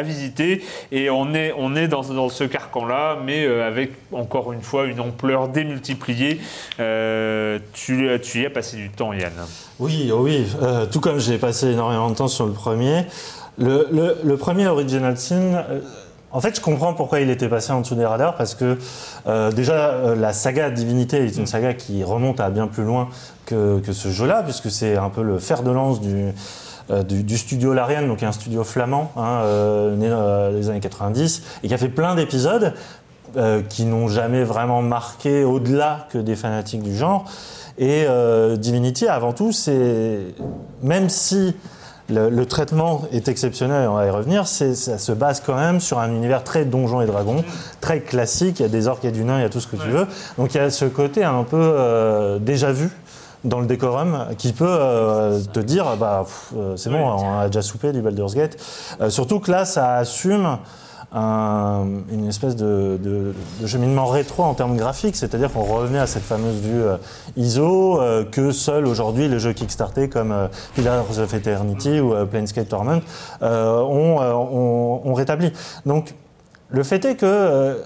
visiter. Et on est, on est dans, dans ce carcan-là, mais euh, avec encore une fois une ampleur démultipliée. Euh, tu, tu y as passé du temps, Yann. Oui, oh oui, euh, tout comme j'ai passé énormément de temps sur le premier. Le, le- premier Original Sin, euh, en fait, je comprends pourquoi il était passé en dessous des radars, parce que euh, déjà, euh, la saga Divinité est une saga qui remonte à bien plus loin que, que ce jeu-là, puisque c'est un peu le fer de lance du, euh, du, du studio Larian, donc un studio flamand, hein, né dans les années 90, et qui a fait plein d'épisodes. qui n'ont jamais vraiment marqué au-delà que des fanatiques du genre. Et Divinity, avant tout, c'est même si le, le traitement est exceptionnel, on va y revenir, ça se base quand même sur un univers très donjon et dragon, très classique. Il y a des orques, il y a du nain, il y a tout ce que tu veux. Donc il y a ce côté un peu euh, déjà vu dans le décorum qui peut euh, te dire bah euh, c'est bon on a déjà soupé du Baldur's Gate Euh, surtout que là ça assume un- une espèce de, cheminement rétro en termes graphiques, c'est-à-dire qu'on revenait à cette fameuse vue euh, ISO euh, que seuls aujourd'hui les jeux Kickstarter comme euh, Pillars of Eternity ou Planescape Torment ont, rétabli. Donc le fait est que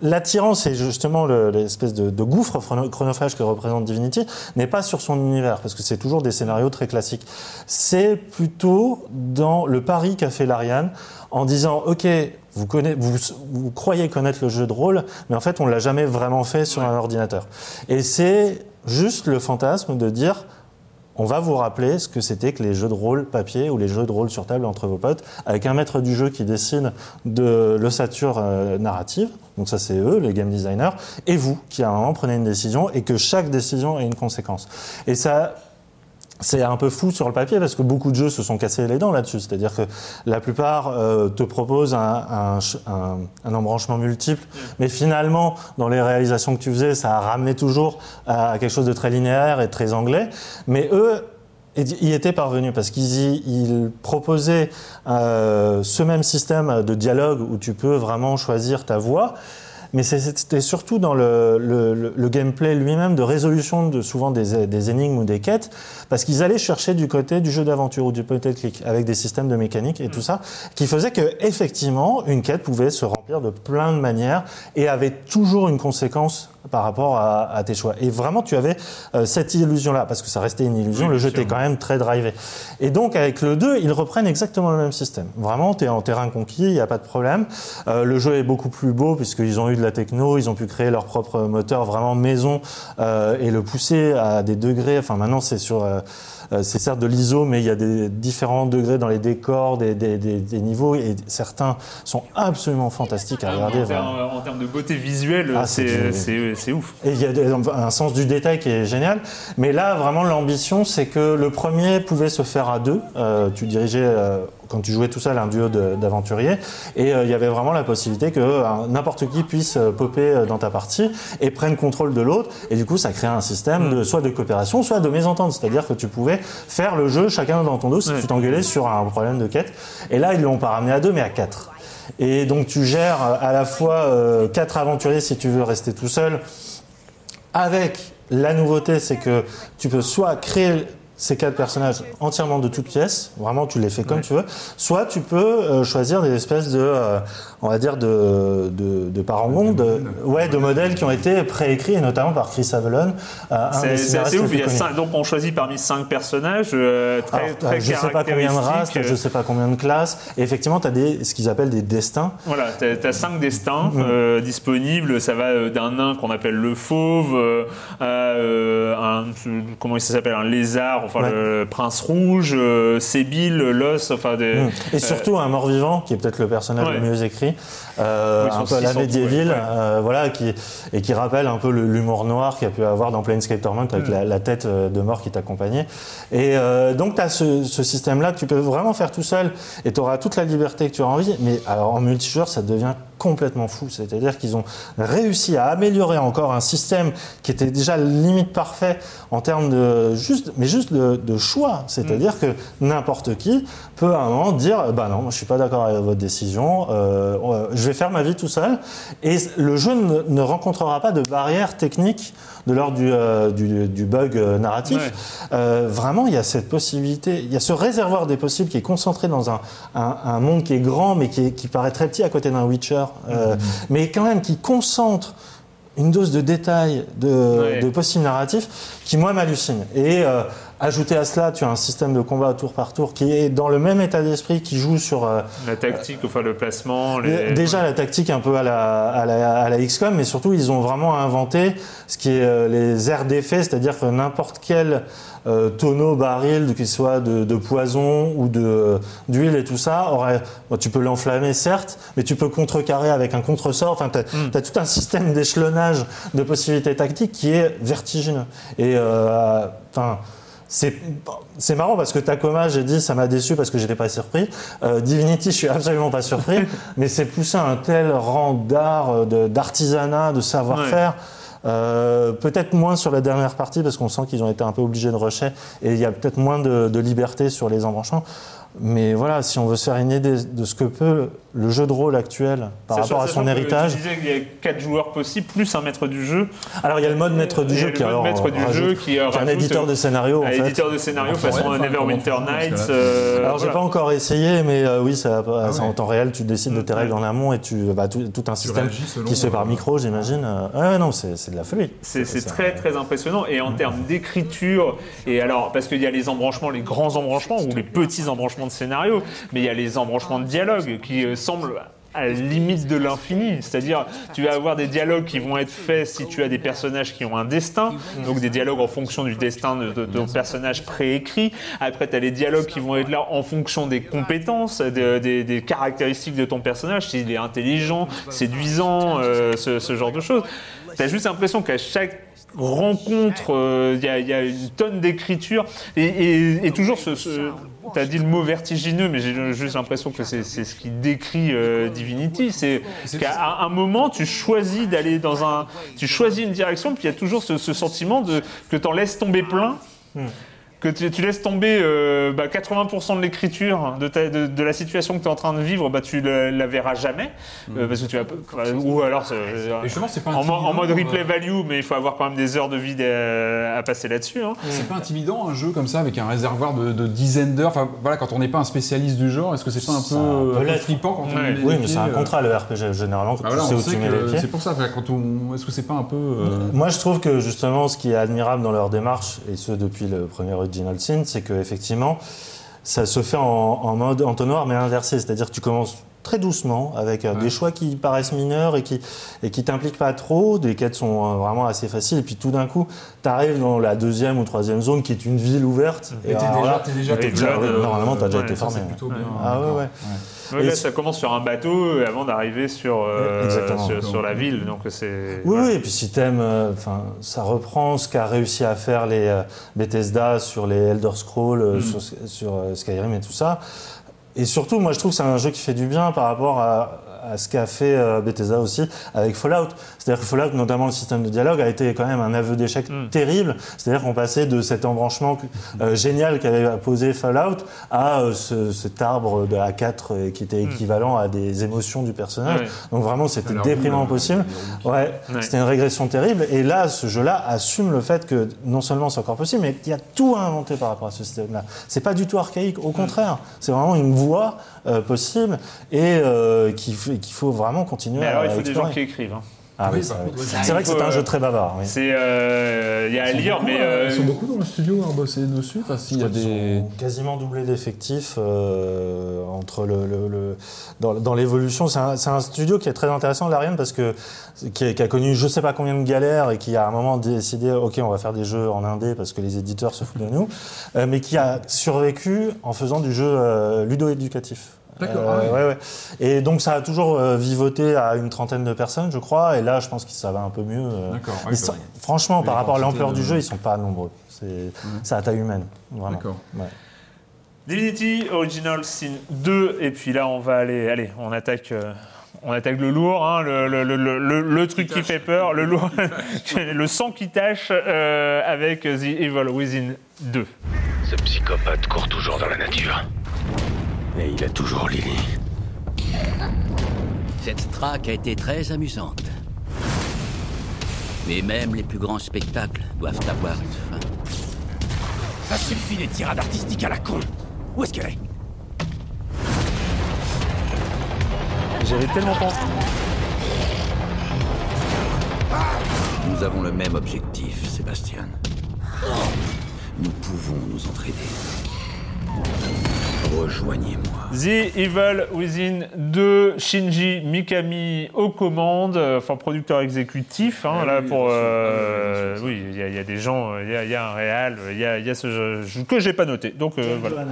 l'attirance et justement le- l'espèce de, de gouffre chrono- chronophage que représente Divinity n'est pas sur son univers parce que c'est toujours des scénarios très classiques. C'est plutôt dans le pari qu'a fait Larian en disant ok vous, connaissez, vous, vous croyez connaître le jeu de rôle mais en fait on l'a jamais vraiment fait sur un ordinateur. Et c'est juste le fantasme de dire on va vous rappeler ce que c'était que les jeux de rôle papier ou les jeux de rôle sur table entre vos potes, avec un maître du jeu qui décide de l'ossature euh, narrative, donc ça c'est eux, les game designers, et vous qui à un moment prenez une décision et que chaque décision ait une conséquence. Et ça, c'est un peu fou sur le papier parce que beaucoup de jeux se sont cassés les dents là-dessus. C'est-à-dire que la plupart euh, te proposent un, un ch- un- un embranchement multiple, mais finalement, dans les réalisations que tu faisais, ça a ramené toujours à quelque chose de très linéaire et très anglais. Mais eux y étaient parvenus parce qu'ils y- ils proposaient euh, ce même système de dialogue où tu peux vraiment choisir ta voix. Mais c'était surtout dans le, le- le- le gameplay lui-même de résolution de souvent des, des énigmes ou des quêtes, parce qu'ils allaient chercher du côté du jeu d'aventure ou du point and click, avec des systèmes de mécanique et tout ça, qui faisait que effectivement une quête pouvait se remplir de plein de manières et avait toujours une conséquence par rapport à, à tes choix. Et vraiment, tu avais euh, cette illusion-là, parce que ça restait une illusion, Oui, le jeu était quand même très drivé. Et donc, avec le 2, ils reprennent exactement le même système. Vraiment, tu es en terrain conquis, il n'y a pas de problème. Euh, le jeu est beaucoup plus beau, puisqu'ils ont eu de la techno, ils ont pu créer leur propre moteur vraiment maison euh, et le pousser à des degrés. Enfin, maintenant, c'est sur. Euh, c'est certes de l'ISO, mais il y a des différents degrés dans les décors, des, des- des- des niveaux, et certains sont absolument fantastiques à regarder. en, termes, en termes de beauté visuelle, Ah, c'est ouf. Et il y a un sens du détail qui est génial. Mais là, vraiment, l'ambition, c'est que le premier pouvait se faire à deux. Euh, tu dirigeais, euh, quand tu jouais tout seul, un duo d'aventuriers. Et euh, il y avait vraiment la possibilité que euh, n'importe qui puisse euh, popper dans ta partie et prenne contrôle de l'autre. Et du coup, ça créait un système de, soit de coopération, soit de mésentente. C'est-à-dire que tu pouvais faire le jeu chacun dans ton dos si Ouais. tu t'engueulais sur un problème de quête. Et là, ils l'ont pas ramené à deux, mais à quatre. Et donc, tu gères à la fois euh, quatre aventuriers si tu veux rester tout seul, avec la nouveauté, c'est que tu peux soit créer ces quatre personnages entièrement de toutes pièces, vraiment tu les fais comme tu veux, soit tu peux euh, choisir des espèces de, euh, on va dire de, de, de parangons, de, ouais, de modèles qui ont été préécrits et notamment par Chris Avalon, euh, C'est assez ouf. plus Il y a connus. cinq- donc on choisit parmi cinq personnages euh, très, Alors, très je sais pas combien de races, je sais pas combien de classes, et effectivement tu as des, ce qu'ils appellent des destins. Voilà, tu as, cinq destins Mm. euh, disponibles. Ça va d'un nain qu'on appelle le fauve euh, à euh, un comment il s'appelle un lézard, enfin Ouais. le prince rouge, euh, Sébile, l'os, enfin des. Mm. Et surtout un mort-vivant, qui est peut-être le personnage ouais. le mieux écrit, euh, Oui, un peu à la 600, médiéville, ouais, euh, voilà, qui, et qui rappelle un peu l'humour noir qu'il y a pu avoir dans Planescape Torment avec Mm. la, la tête euh, de mort qui t'accompagnait. Et euh, donc tu as ce, ce système-là que tu peux vraiment faire tout seul et tu auras toute la liberté que tu as envie. Mais alors en multijoueur, ça devient complètement fou. C'est-à-dire qu'ils ont réussi à améliorer encore un système qui était déjà limite parfait en termes de juste, mais juste de, de choix. C'est-à-dire que n'importe qui peut à un moment dire, bah non, moi, je suis pas d'accord avec votre décision, euh, euh, je vais faire ma vie tout seul. Et le jeu ne, ne rencontrera pas de barrière technique de l'ordre du, euh, du, du bug euh, narratif. Ouais. Euh, vraiment, il y a cette possibilité, il y a ce réservoir des possibles qui est concentré dans un, un, un monde qui est grand, mais qui, est- qui paraît très petit à côté d'un Witcher, euh, mais quand même qui concentre une dose de détails, de, Ouais. de possibles narratifs, qui moi m'hallucine. Et euh, Ajouté à cela, tu as un système de combat au tour par tour qui est dans le même état d'esprit, qui joue sur euh, La tactique, enfin le placement. Les... déjà la tactique un peu à la, à la, à la XCOM, mais surtout ils ont vraiment inventé ce qui est euh, les aires d'effet, c'est-à-dire que n'importe quel euh, tonneau, baril, qu'il soit de, de poison ou de d'huile et tout ça, aurait, bon, tu peux l'enflammer certes, mais tu peux contrecarrer avec un contresort. Enfin, tu as, tout un système d'échelonnage de possibilités tactiques qui est vertigineux. Et euh, enfin. C'est marrant parce que Tacoma, j'ai dit, ça m'a déçu parce que j'étais pas surpris. Euh, Divinity, je suis absolument pas surpris, [LAUGHS] mais c'est poussé à un tel rang d'art, euh, de- d'artisanat, de savoir-faire. Euh, peut-être moins sur la dernière partie parce qu'on sent qu'ils ont été un peu obligés de rusher et il y a peut-être moins de, de liberté sur les embranchements. Mais voilà, si on veut se faire une idée de ce que peut le jeu de rôle actuel par rapport à son héritage. Tu disais qu'il y a quatre joueurs possibles, plus un maître du jeu. Alors il y a le mode maître du jeu le qui mode alors, maître du rajoute- jeu qui, euh, qui est un éditeur de scénario en Un fait. éditeur de scénario Enfin, façon ouais, enfin, Neverwinter Nights. euh, Alors j'ai voilà. pas encore essayé, mais euh, oui, ça, ça- ouais. en temps réel, tu décides de tes règles en amont et tu bah, tout, tout un système qui se fait par euh, micro, j'imagine. Euh, ouais, non, c'est de la folie. C'est c'est très très impressionnant et en termes d'écriture et alors parce qu'il y a les embranchements, les grands embranchements ou les petits embranchements de scénario, mais il y a les embranchements de dialogue qui semblent à la limite de l'infini, c'est-à-dire tu vas avoir des dialogues qui vont être faits si tu as des personnages qui ont un destin, donc des dialogues en fonction du destin de, de- de ton personnage préécrit. Après tu as les dialogues qui vont être là en fonction des compétences, de- des, des caractéristiques de ton personnage, s'il est intelligent, séduisant, euh, ce, ce genre de choses. T'as juste l'impression qu'à chaque rencontre, euh, il y, a- il y a une tonne d'écriture. Et, et- et toujours ce, ce T'as dit le mot vertigineux, mais j'ai juste l'impression que c'est ce qui décrit euh, Divinity. C'est qu'à un moment, tu choisis d'aller dans un, tu choisis une direction, puis il y a toujours ce, ce sentiment de que t'en laisses tomber plein, que tu, tu laisses tomber euh, bah, 80% de l'écriture de, ta- de, de la situation que tu es en train de vivre, bah, tu la, la verras jamais, euh, parce que tu vas, ou alors Et justement, pas en, mo- en mode intimidant, replay euh, value, mais il faut avoir quand même des heures de vie à, à passer là-dessus. hein. C'est pas intimidant un jeu comme ça avec un réservoir de, de dizaines d'heures. Enfin voilà, quand on n'est pas un spécialiste du genre, est-ce que c'est pas un peu, un flippant quand on Ouais. les Oui, mais c'est un euh, contrat le RPG généralement ah, voilà, sais on où sait tu mets les que pieds. c'est pour ça. enfin, Quand on, est-ce que c'est pas un peu euh, Moi, je trouve que justement, ce qui est admirable dans leur démarche, et ce depuis le premier Original Sin, c'est que effectivement, ça se fait en, en mode entonnoir mais inversé, c'est-à-dire que tu commences très doucement avec euh, des choix qui paraissent mineurs et qui et qui t'impliquent pas trop, des quêtes sont euh, vraiment assez faciles et puis tout d'un coup, tu arrives dans la deuxième ou troisième zone qui est une ville ouverte Et t'es alors déjà- là, t'es déjà avec déjà- Blood, euh, normalement, tu as déjà ouais, été formé. c'est plutôt bien. Ah ouais ouais. Ouais, Et là, c'est- ça commence sur un bateau avant d'arriver sur, euh, sur, sur la ville. Donc c'est. Oui, voilà. oui, et puis si t'aimes, euh, enfin, ça reprend ce qu'a réussi à faire les euh, Bethesda sur les Elder Scrolls, euh, sur, sur, euh, Skyrim et tout ça. Et surtout, moi, je trouve que c'est un jeu qui fait du bien par rapport à, à ce qu'a fait euh, Bethesda aussi avec Fallout. C'est-à-dire que Fallout, notamment le système de dialogue, a été quand même un aveu d'échec terrible. C'est-à-dire qu'on passait de cet embranchement euh, génial qu'avait posé Fallout à euh, ce- cet arbre de A4 euh, qui était équivalent à des émotions du personnage. Ouais. Donc vraiment, c'était déprimant possible. Ouais, Ouais. c'était une régression terrible. Et là, ce jeu-là assume le fait que non seulement c'est encore possible, mais il y a tout à inventer par rapport à ce système-là. C'est pas du tout archaïque, au contraire. C'est vraiment une voie euh, possible et euh, faut, qu'il faut vraiment continuer Mais à alors, il faut des gens qui écrivent. hein. Ah oui, Oui, oui. C'est vrai que c'est un euh, jeu très bavard. oui. C'est, euh, il y a à lire, mais euh, Ils sont beaucoup dans le studio à bosser dessus. Enfin, s'il y a Ils des. ont quasiment doublé d'effectifs euh, entre le, le- le- dans, dans l'évolution. C'est un, studio qui est très intéressant, l'Ariane, parce que qui, a- qui a connu je sais pas combien de galères et qui a à un moment décidé ok on va faire des jeux en indé parce que les éditeurs se foutent de nous, euh, mais qui a survécu en faisant du jeu euh, ludo-éducatif. D'accord, Euh, ah ouais. ouais, ouais. Et donc ça a toujours euh, vivoté à une trentaine de personnes, je crois. Et là, je pense que ça va un peu mieux. euh. D'accord, ouais, ça- franchement, Mais par rapport à l'ampleur de- du jeu, ils sont pas nombreux. C'est à taille humaine, vraiment. D'accord. Ouais. Divinity Original Sin 2. Et puis là, on va aller. Allez, on attaque. euh, on attaque le lourd, hein, le, le- le- le- le- le truc qui fait peur, le lourd, [LAUGHS] le sang qui tâche euh, avec The Evil Within 2. Ce psychopathe court toujours dans la nature. Et il a toujours Lily. Cette traque a été très amusante. Mais même les plus grands spectacles doivent avoir une fin. Ça suffit des tirades artistiques à la con. Où est-ce qu'elle est? J'avais tellement pensé. Nous avons le même objectif, Sébastien. Nous pouvons nous entraider. Rejoignez-moi. The Evil Within 2, Shinji Mikami aux commandes, euh, enfin producteur exécutif. hein, Ah là oui, pour, euh, Ah oui, il y, a- il y a des gens, euh, il y a, il y a un réal, il y a, il y a ce jeu que j'ai pas noté. Donc euh, voilà.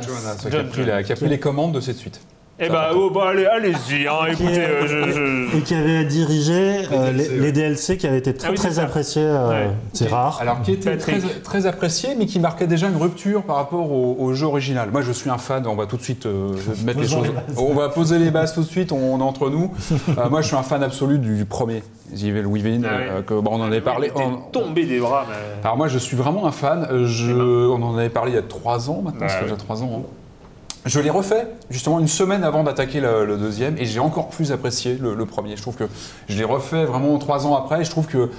Qui, a pris la- qui a pris les commandes de cette suite. Eh ben, oh, bah, allez, allez-y. hein, écoutez, euh, je, je- Et qui avait dirigé euh, les, DLC, les DLC qui avaient été très Ah oui, c'est très ça. appréciés. euh, Ouais. C'est rare. Alors, qui était très, Patrick. très apprécié, mais qui marquait déjà une rupture par rapport au, au jeu original? Moi, je suis un fan, on va tout de suite euh, [LAUGHS] mettre les Posons choses. les bases. On va poser les bases tout de suite, on, on est entre nous. [LAUGHS] Euh, moi, je suis un fan absolu du premier, The Evil Within, Ah oui. euh, que, bon, on en avait parlé. Il était on- tombé des bras. mais- Alors moi je suis vraiment un fan. Euh, Je, on en avait parlé il y a trois ans maintenant, Bah ça fait déjà trois ans. hein. Je l'ai refait justement une semaine avant d'attaquer le, deuxième et j'ai encore plus apprécié le, premier. Je trouve que je l'ai refait vraiment trois ans après et je trouve que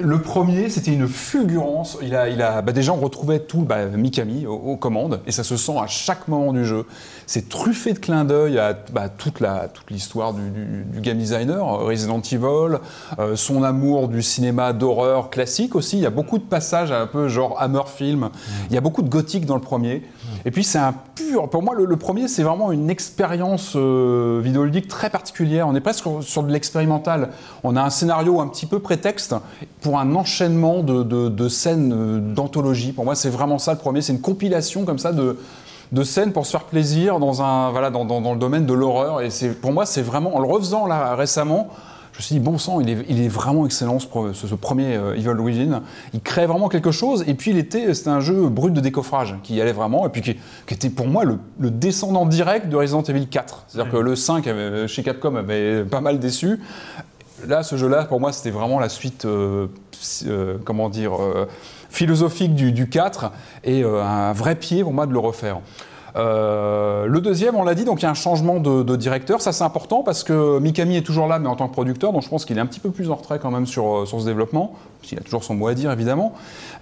le premier, c'était une fulgurance. Il a, il bah déjà, on retrouvait tout bah, Mikami aux, commandes, et ça se sent à chaque moment du jeu. C'est truffé de clins d'œil à bah, toute l'histoire du, game designer, Resident Evil, euh, son amour du cinéma d'horreur classique aussi. Il y a beaucoup de passages un peu genre Hammer film. Il y a beaucoup de gothique dans le premier. Et puis c'est un pur. Pour moi, le, premier, c'est vraiment une expérience euh, vidéoludique très particulière. On est presque sur, de l'expérimental. On a un scénario un petit peu prétexte pour un enchaînement de, de- scènes euh, d'anthologie. Pour moi, c'est vraiment ça le premier. C'est une compilation comme ça de de scènes pour se faire plaisir dans un voilà dans, dans- dans le domaine de l'horreur et pour moi c'est vraiment en le refaisant là récemment je me suis dit bon sang il est, il est vraiment excellent ce, ce- ce premier euh, Evil Within. Il crée vraiment quelque chose. Et puis il était c'était un jeu brut de décoffrage qui y allait vraiment et puis qui, qui était pour moi le, le descendant direct de Resident Evil 4 c'est à dire que le 5 avait- chez Capcom avait pas mal déçu. Là, ce jeu-là, pour moi, c'était vraiment la suite, euh, euh, comment dire, philosophique du, du 4 et un vrai pied pour moi de le refaire. Euh, le deuxième, on l'a dit, donc il y a un changement de, directeur. Ça, c'est important parce que Mikami est toujours là, mais en tant que producteur, donc je pense qu'il est un petit peu plus en retrait quand même sur, euh, sur ce développement. Il a toujours son mot à dire, évidemment.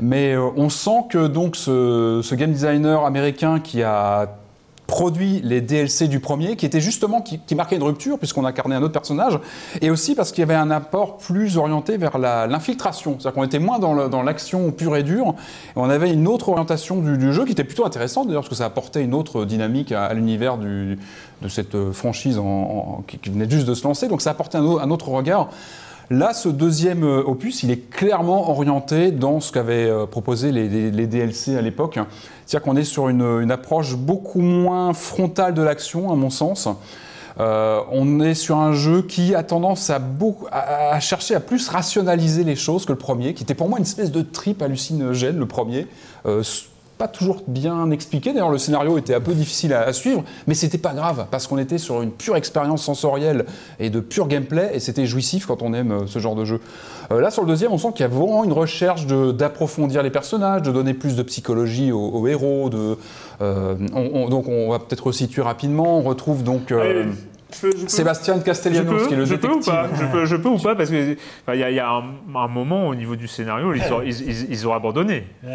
Mais euh, on sent que donc ce game designer américain qui a produit les DLC du premier, qui était justement qui, qui marquait une rupture puisqu'on incarnait un autre personnage, et aussi parce qu'il y avait un apport plus orienté vers l'infiltration, c'est-à-dire qu'on était moins dans l'action pure et dure, et on avait une autre orientation du, du jeu qui était plutôt intéressante d'ailleurs parce que ça apportait une autre dynamique à, à l'univers de cette franchise en- en- qui, qui venait juste de se lancer, donc ça apportait un, un autre regard. Là, ce deuxième euh, opus, il est clairement orienté dans ce qu'avaient euh, proposé les, DLC à l'époque. C'est-à-dire qu'on est sur une, approche beaucoup moins frontale de l'action, à mon sens. Euh, on est sur un jeu qui a tendance à, chercher à plus rationaliser les choses que le premier, qui était pour moi une espèce de trip hallucinogène, le premier. Pas toujours bien expliqué. D'ailleurs, le scénario était un peu difficile à, suivre, mais c'était pas grave parce qu'on était sur une pure expérience sensorielle et de pur gameplay, et c'était jouissif quand on aime euh, ce genre de jeu. Euh, là, sur le deuxième, on sent qu'il y a vraiment une recherche d'approfondir les personnages, de donner plus de psychologie aux, héros. Euh, on- on- donc, on va peut-être resituer rapidement. On retrouve donc je peux- je peux- Sébastien Je Castellanos, peux, qui est le je peux ou détective. pas je peux, je peux ou pas Parce qu'il il y a, il y a un, un moment au niveau du scénario, ils ont, ils, ils- ils ont abandonné. [LAUGHS]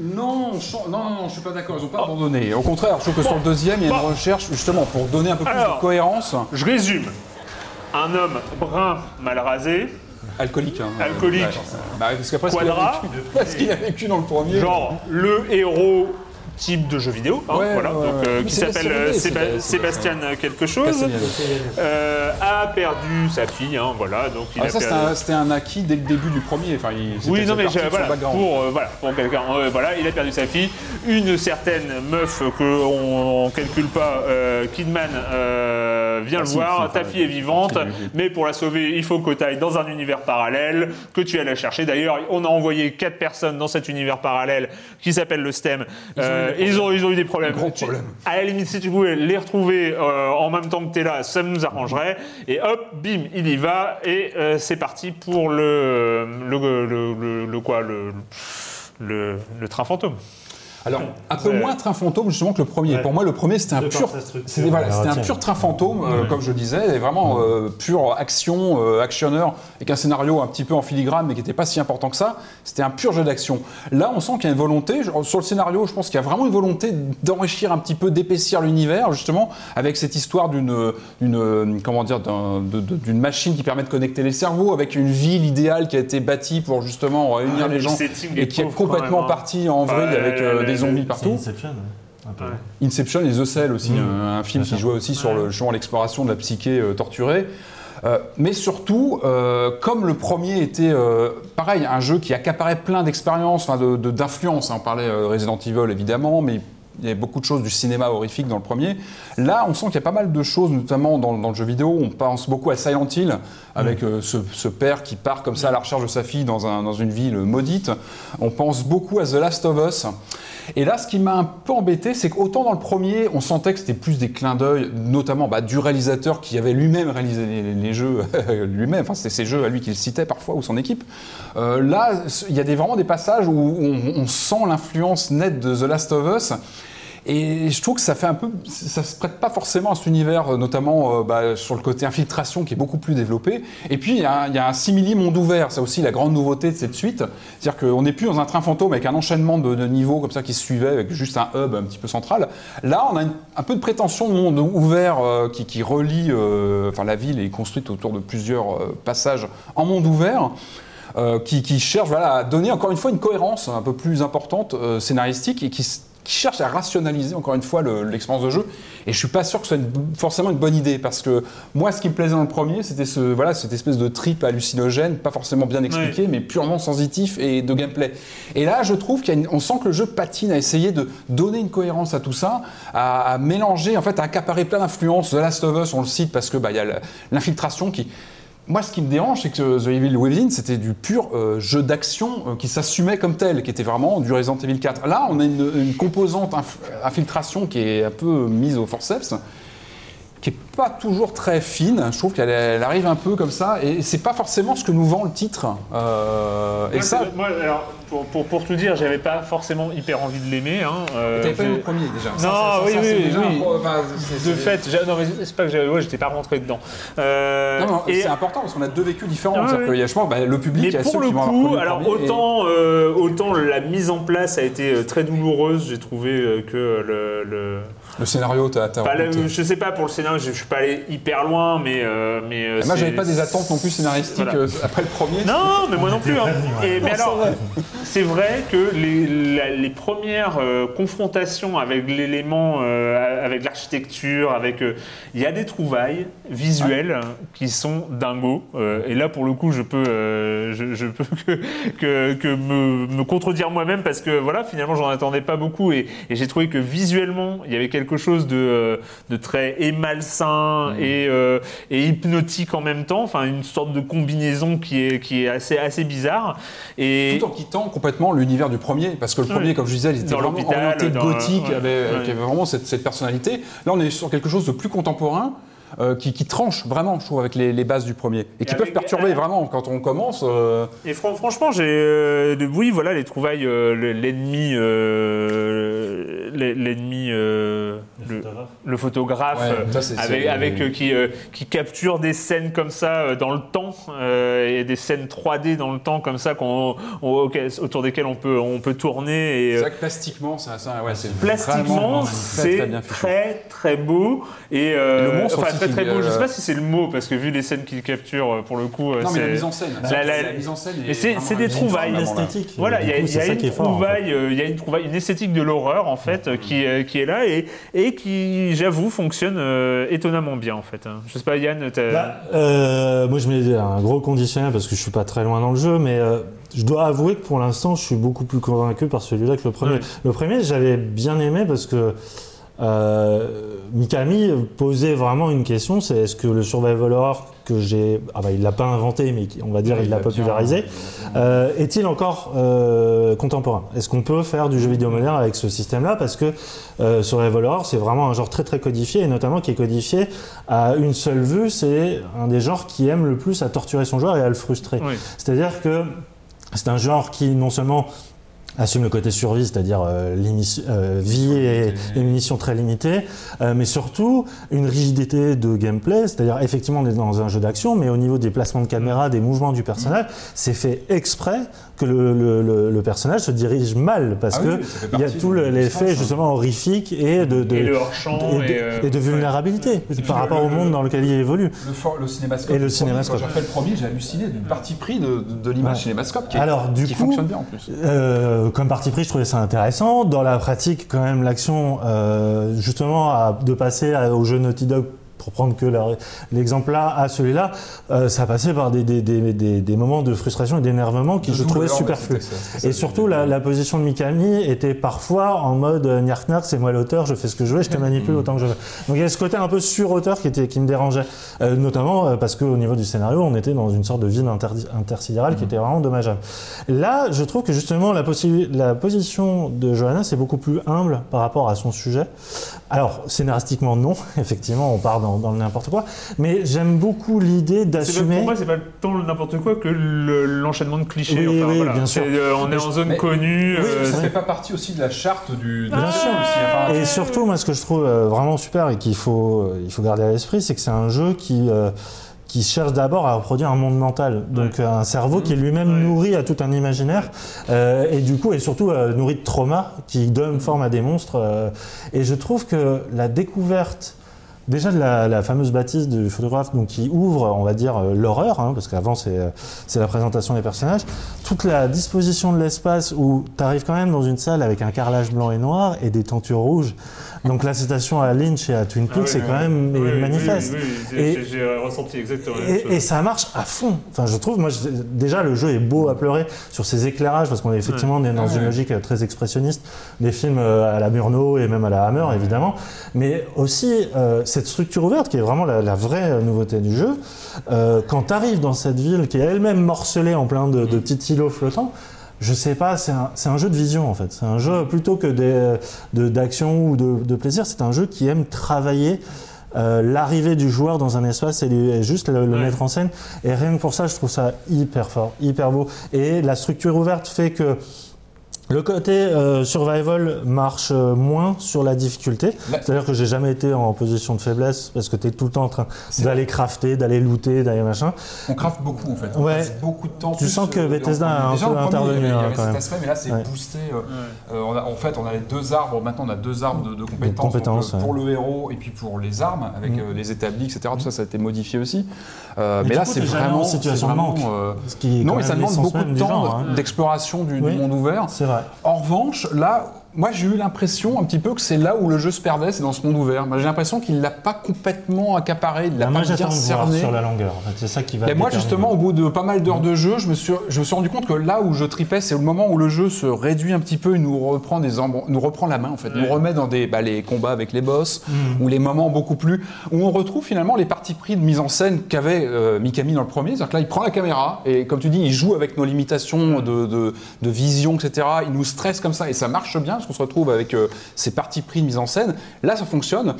Non, je- non, non, non, je suis pas d'accord. Ils ont pas abandonné. Au contraire, je trouve que sur le deuxième, il y a une Bon. recherche justement pour donner un peu plus Alors. de cohérence. Je résume. Un homme brun, mal rasé, Alcoolique. hein. Alcoolique. Bah, parce qu'après, ce qu'il a Quadra. vécu- [LAUGHS] parce qu'il a vécu dans le premier. genre le héros type de jeu vidéo, hein, Ouais, voilà, ouais, donc, euh, qui s'appelle euh, Séba- Sébastien quelque chose, euh, a perdu sa fille, hein, voilà, donc il Ah, a ça, c'était perdu... un, c'était un acquis dès le début du premier. Enfin, il, Oui, non, mais voilà, pour, euh, voilà, pour quelqu'un, euh, voilà, il a perdu sa fille. Une certaine meuf que on, on calcule pas, euh, Kidman, euh, vient Ah, le si, voir. ta fille est vivante, mais pour la sauver, il faut que tu ailles dans un univers parallèle, que tu ailles la chercher. D'ailleurs, on a envoyé quatre personnes dans cet univers parallèle qui s'appelle le STEM. Euh, ils, ont, ils ont eu des problèmes. Gros Tu- problèmes. À la limite, si tu pouvais les retrouver euh, en même temps que tu es là, ça nous arrangerait. Et hop, bim, il y va. Et euh, c'est parti pour le, le, le, le- le quoi le train fantôme. Alors, un peu moins train fantôme justement que le premier. Ouais. Pour moi, le premier c'était un De pur, c'était voilà, un pur train fantôme, euh, comme je disais, et vraiment euh, pure action, euh, actionneur, avec un scénario un petit peu en filigrane, mais qui n'était pas si important que ça. C'était un pur jeu d'action. Là, on sent qu'il y a une volonté sur le scénario. Je pense qu'il y a vraiment une volonté d'enrichir un petit peu, d'épaissir l'univers, justement, avec cette histoire d'une, d'une, comment dire, d'un- de- de- d'une machine qui permet de connecter les cerveaux, avec une ville idéale qui a été bâtie pour justement réunir Ah, les le gens et qui est complètement hein. parti en vrille Ouais, avec euh, ouais, des zombies partout. Inception, ouais. et The Cell aussi, Mmh. un, un film qui jouait aussi sur le, justement l'exploration de la psyché euh, torturée. Euh, mais surtout, euh, comme le premier était euh, pareil, un jeu qui accaparait plein d'expériences, enfin de- de- d'influences. hein. on parlait euh, de Resident Evil évidemment, mais il y avait beaucoup de choses du cinéma horrifique dans le premier. Là, on sent qu'il y a pas mal de choses, notamment dans, dans le jeu vidéo. On pense beaucoup à Silent Hill, avec euh, ce, ce père qui part comme ça à la recherche de sa fille dans, un- dans une ville maudite. On pense beaucoup à The Last of Us. Et là, ce qui m'a un peu embêté, c'est qu'autant dans le premier, on sentait que c'était plus des clins d'œil, notamment bah, du réalisateur qui avait lui-même réalisé les, jeux, [LAUGHS] lui-même, enfin c'était ses jeux à lui qu'il citait parfois, ou son équipe. Euh, là, il y a des, vraiment des passages où on sent l'influence nette de The Last of Us. Et je trouve que ça fait se prête pas forcément à cet univers, euh, notamment euh, bah, sur le côté infiltration qui est beaucoup plus développé. Et puis il y a, un- simili monde ouvert, c'est aussi la grande nouveauté de cette suite, c'est-à-dire qu'on n'est plus dans un train fantôme avec un enchaînement de, niveaux comme ça qui se suivaient avec juste un hub un petit peu central. Là, on a un peu de prétention de monde ouvert euh, qui, relie, enfin la ville est construite autour de plusieurs passages en monde ouvert. qui, cherche voilà, à donner encore une fois une cohérence un peu plus importante scénaristique et qui, qui cherche à rationaliser encore une fois le- l'expérience de jeu. Et je suis pas sûr que ce soit une- forcément une bonne idée parce que moi, ce qui me plaisait dans le premier, c'était ce, voilà, cette espèce de trip hallucinogène, pas forcément bien expliqué, mais purement sensitif et de gameplay. Et là, je trouve qu'on sent que le jeu patine à essayer de donner une cohérence à tout ça, à, à mélanger, en fait, à accaparer plein d'influences. The Last of Us, on le cite parce que bah, il y a l'infiltration qui moi, ce qui me dérange, c'est que The Evil Within, c'était du pur euh, jeu d'action euh, qui s'assumait comme tel, qui était vraiment du Resident Evil 4. Là, on a une, une composante inf- infiltration qui est un peu mise au forceps, qui est pas toujours très fine. Je trouve qu'elle elle arrive un peu comme ça, et c'est pas forcément ce que nous vend le titre. Euh, et Moi, ça, c'est- moi, alors, pour, pour, pour tout dire, j'avais pas forcément hyper envie de l'aimer. Hein. euh, t'avais pas eu le premier déjà. Non, Ça, oui, ça, oui, déjà pro- enfin, De fait, non, mais c'est pas que j'avais- ouais, j'étais pas rentré dedans. Euh, Non, mais et- c'est important parce qu'on a deux vécus différents. Ah, je pense, bah, le public, Mais pour le coup, alors et- autant, euh, autant la mise en place a été euh, très douloureuse, j'ai trouvé que le, le- le scénario, t'as Enfin, raconté. je sais pas pour le scénario, je, je suis pas allé hyper loin, mais euh, mais euh, Et Moi, j'avais pas des attentes non plus scénaristiques Voilà. euh, après le premier. Non, mais moi non plus. hein. Et, mais Non, alors, c'est vrai. que les, la- les premières euh, confrontations avec l'élément, euh, avec l'architecture, avec, euh, il y a des trouvailles visuelles hein, qui sont dingos. Euh, et là, pour le coup, je peux, euh, je, je peux que, que, que me, me contredire moi-même parce que voilà, finalement, j'en attendais pas beaucoup et, et j'ai trouvé que visuellement, il y avait quelque chose de, euh, de très émalsain et, euh, et hypnotique en même temps. Enfin, une sorte de combinaison qui est, qui est assez, assez bizarre. Et Tout en quittant complètement l'univers du premier, parce que le premier, Oui. comme je disais, il était Dans vraiment orienté gothique, ouais, avait, ouais. vraiment cette, cette personnalité. Là, on est sur quelque chose de plus contemporain. Euh, qui, qui tranche vraiment, je trouve, avec les, les bases du premier. Et qui avec- peuvent perturber [LAUGHS] vraiment quand on commence. euh, Et fran- franchement, j'ai, euh, oui, voilà, les trouvailles, euh, le- l'ennemi, euh, l'e- l'ennemi, euh, le, le photographe, Ouais, euh, ça, c'est- avec, avec, euh, qui, euh, qui capture des scènes comme ça euh, dans le temps euh, et des scènes 3D dans le temps comme ça qu'on, autour desquelles on peut, on peut tourner. Et, C'est euh, vrai que plastiquement, ça, ça, ouais, c'est Plastiquement, c'est très très très beau et, euh, Et le monstre enfin aussi très beau. Je euh, sais pas si c'est le mot parce que vu les scènes qu'il capture euh, pour le coup, euh, Non, mais la c'est- mise en scène. La- la- la mise en scène. mais est c'est des trouvailles. esthétique. Voilà, il y a, y une fort, en fait. trouvaille, euh, il y a une trouvaille, une esthétique de l'horreur en fait euh, qui, euh, qui est là et, et qui, j'avoue, fonctionne euh, étonnamment bien en fait. hein. Je sais pas, Yann, t'as- Bah, euh, moi, je mets un gros conditionnel parce que je suis pas très loin dans le jeu, mais euh, je dois avouer que pour l'instant, je suis beaucoup plus convaincu par celui-là que le premier. Le premier, j'avais bien aimé parce que euh, Mikami posait vraiment une question, c'est est-ce que le survival horror que j'ai, ah bah il l'a pas inventé, mais on va dire Ouais, il l'a popularisé, euh, est-il encore euh, contemporain? Est-ce qu'on peut faire du jeu vidéo moderne avec ce système-là? Parce que euh, survival horror, c'est vraiment un genre très très codifié, et notamment qui est codifié à une seule vue. C'est un des genres qui aime le plus à torturer son joueur et à le frustrer. Oui. C'est-à-dire que c'est un genre qui non seulement assume le côté survie, c'est-à-dire euh, euh, vie et, et munitions très limitées, euh, mais surtout une rigidité de gameplay, c'est-à-dire effectivement on est dans un jeu d'action, mais au niveau des placements de caméra, des mouvements du personnage, c'est fait exprès que le, le- le- le personnage se dirige mal, parce Ah que il y a tout l'effet hein. justement horrifique et de, de- Et le hors-champ et de, et, euh, et de vulnérabilité par rapport au monde dans lequel il évolue. Le, cinémascope. Et le cinémascope. Quand j'ai fait le premier, j'ai halluciné d'une partie pris de, l'image Ouais. cinémascope qui, est- Alors, du qui coup, fonctionne bien en plus. Comme parti pris, je trouvais ça intéressant. Dans la pratique, quand même, l'action, euh, justement, de passer au jeu Naughty Dog, pour prendre que l'exemple là à celui-là, euh, ça passait par des, des, des, des, des moments de frustration et d'énervement qui De je trouvais superflus. Et surtout, la, la position de Mikami était parfois en mode euh, Nyark Nyark, c'est moi l'auteur, je fais ce que je veux, je te manipule autant que je veux. Donc il y a ce côté un peu sur-auteur qui, était, qui me dérangeait. Euh, notamment parce qu'au niveau du scénario, on était dans une sorte de vide inter- intersidérale qui était vraiment dommageable. Là, je trouve que justement la, la position de Johanna c'est beaucoup plus humble par rapport à son sujet. Alors, scénaristiquement, non, [LAUGHS] effectivement, on part dans, dans le n'importe quoi, mais j'aime beaucoup l'idée C'est pas- d'assumer. Pour moi, c'est pas tant le n'importe quoi que le- l'enchaînement de clichés. Oui, enfin, oui, voilà. bien sûr. C'est, euh, on est en zone Mais- connue. Oui, euh, ça fait pas partie aussi de la charte du. Bien sûr. aussi, enfin, Et surtout, moi, ce que je trouve euh, vraiment super et qu'il faut, il faut garder à l'esprit, c'est que c'est un jeu qui, euh, qui cherche d'abord à reproduire un monde mental. Donc, un cerveau qui est lui-même Ouais. nourri à tout un imaginaire euh, et du coup, et surtout euh, nourri de trauma qui donne forme à des monstres. euh, et je trouve que la découverte. Déjà de la, la fameuse bâtisse du photographe donc, qui ouvre, on va dire, euh, l'horreur, hein, parce qu'avant c'est c'est la présentation des personnages, toute la disposition de l'espace où tu arrives quand même dans une salle avec un carrelage blanc et noir et des tentures rouges. Donc la citation à Lynch et à Twin Peaks, Ah oui, c'est oui, quand même oui, manifeste. oui, oui, Et- j'ai- J'ai ressenti exactement la même chose. Et, ça marche à fond. Enfin, je trouve, moi, je- déjà, le jeu est beau à pleurer sur ses éclairages, parce qu'on est effectivement on est dans Ah une logique euh, très expressionniste des films euh, à la Murnau et même à la Hammer, évidemment. Mais aussi, euh, cette structure ouverte, qui est vraiment la, la vraie euh, nouveauté du jeu, euh, quand tu arrives dans cette ville qui est elle-même morcelée en plein de, de petits îlots flottants, je sais pas, c'est un, jeu de vision en fait. C'est un jeu plutôt que de- d'action ou de, de plaisir, c'est un jeu qui aime travailler euh, l'arrivée du joueur dans un espace et, lui- et juste le, le Ouais. mettre en scène. Et rien que pour ça, je trouve ça hyper fort, hyper beau. Et la structure ouverte fait que le côté euh, survival marche euh, moins sur la difficulté. C'est-à-dire que j'ai jamais été en position de faiblesse parce que tu es tout le temps en train d'aller crafter, d'aller looter, d'aller machin. On craft beaucoup en fait. On Ouais. passe beaucoup de temps. Tu sens que euh, Bethesda a un déjà, peu intervenu, Il y avait, il y hein, avait quand cet même. aspect, mais là c'est Ouais. boosté. euh, euh, on a- en fait, on a les deux arbres. Maintenant, on a deux arbres de, de compétences. compétences, donc, ouais. pour le héros et puis pour les armes, avec Mm. euh, les établis, etc. Tout ça, ça a été modifié aussi. Euh, Mais là, c'est vraiment. en situation de manque. euh, Ce qui est non, mais ça demande beaucoup de temps hein. d'exploration du, monde ouvert. C'est vrai. En revanche, là, moi j'ai eu l'impression un petit peu que c'est là où le jeu se perdait, c'est dans ce monde ouvert. Moi, J'ai l'impression qu'il l'a pas complètement accaparé, il l'a Bah, moi, pas bien j'attends de voir cerné. sur la longueur. En fait, c'est ça qui va. Et moi, justement, au bout de pas mal d'heures de jeu, je me, suis, je me suis rendu compte que là où je tripais, c'est au moment où le jeu se réduit un petit peu, il nous reprend, des embr- nous reprend la main, en fait. Nous remet dans des, bah, les combats avec les boss, Mm. ou les moments beaucoup plus. où on retrouve finalement les parties pris de mise en scène qu'avait euh, Mikami dans le premier. C'est-à-dire que là, il prend la caméra, et comme tu dis, il joue avec nos limitations de, de, de vision, etc. Il nous stresse comme ça, et ça marche bien, parce qu'on se retrouve avec euh, ces parties pris de mise en scène. Là, ça fonctionne.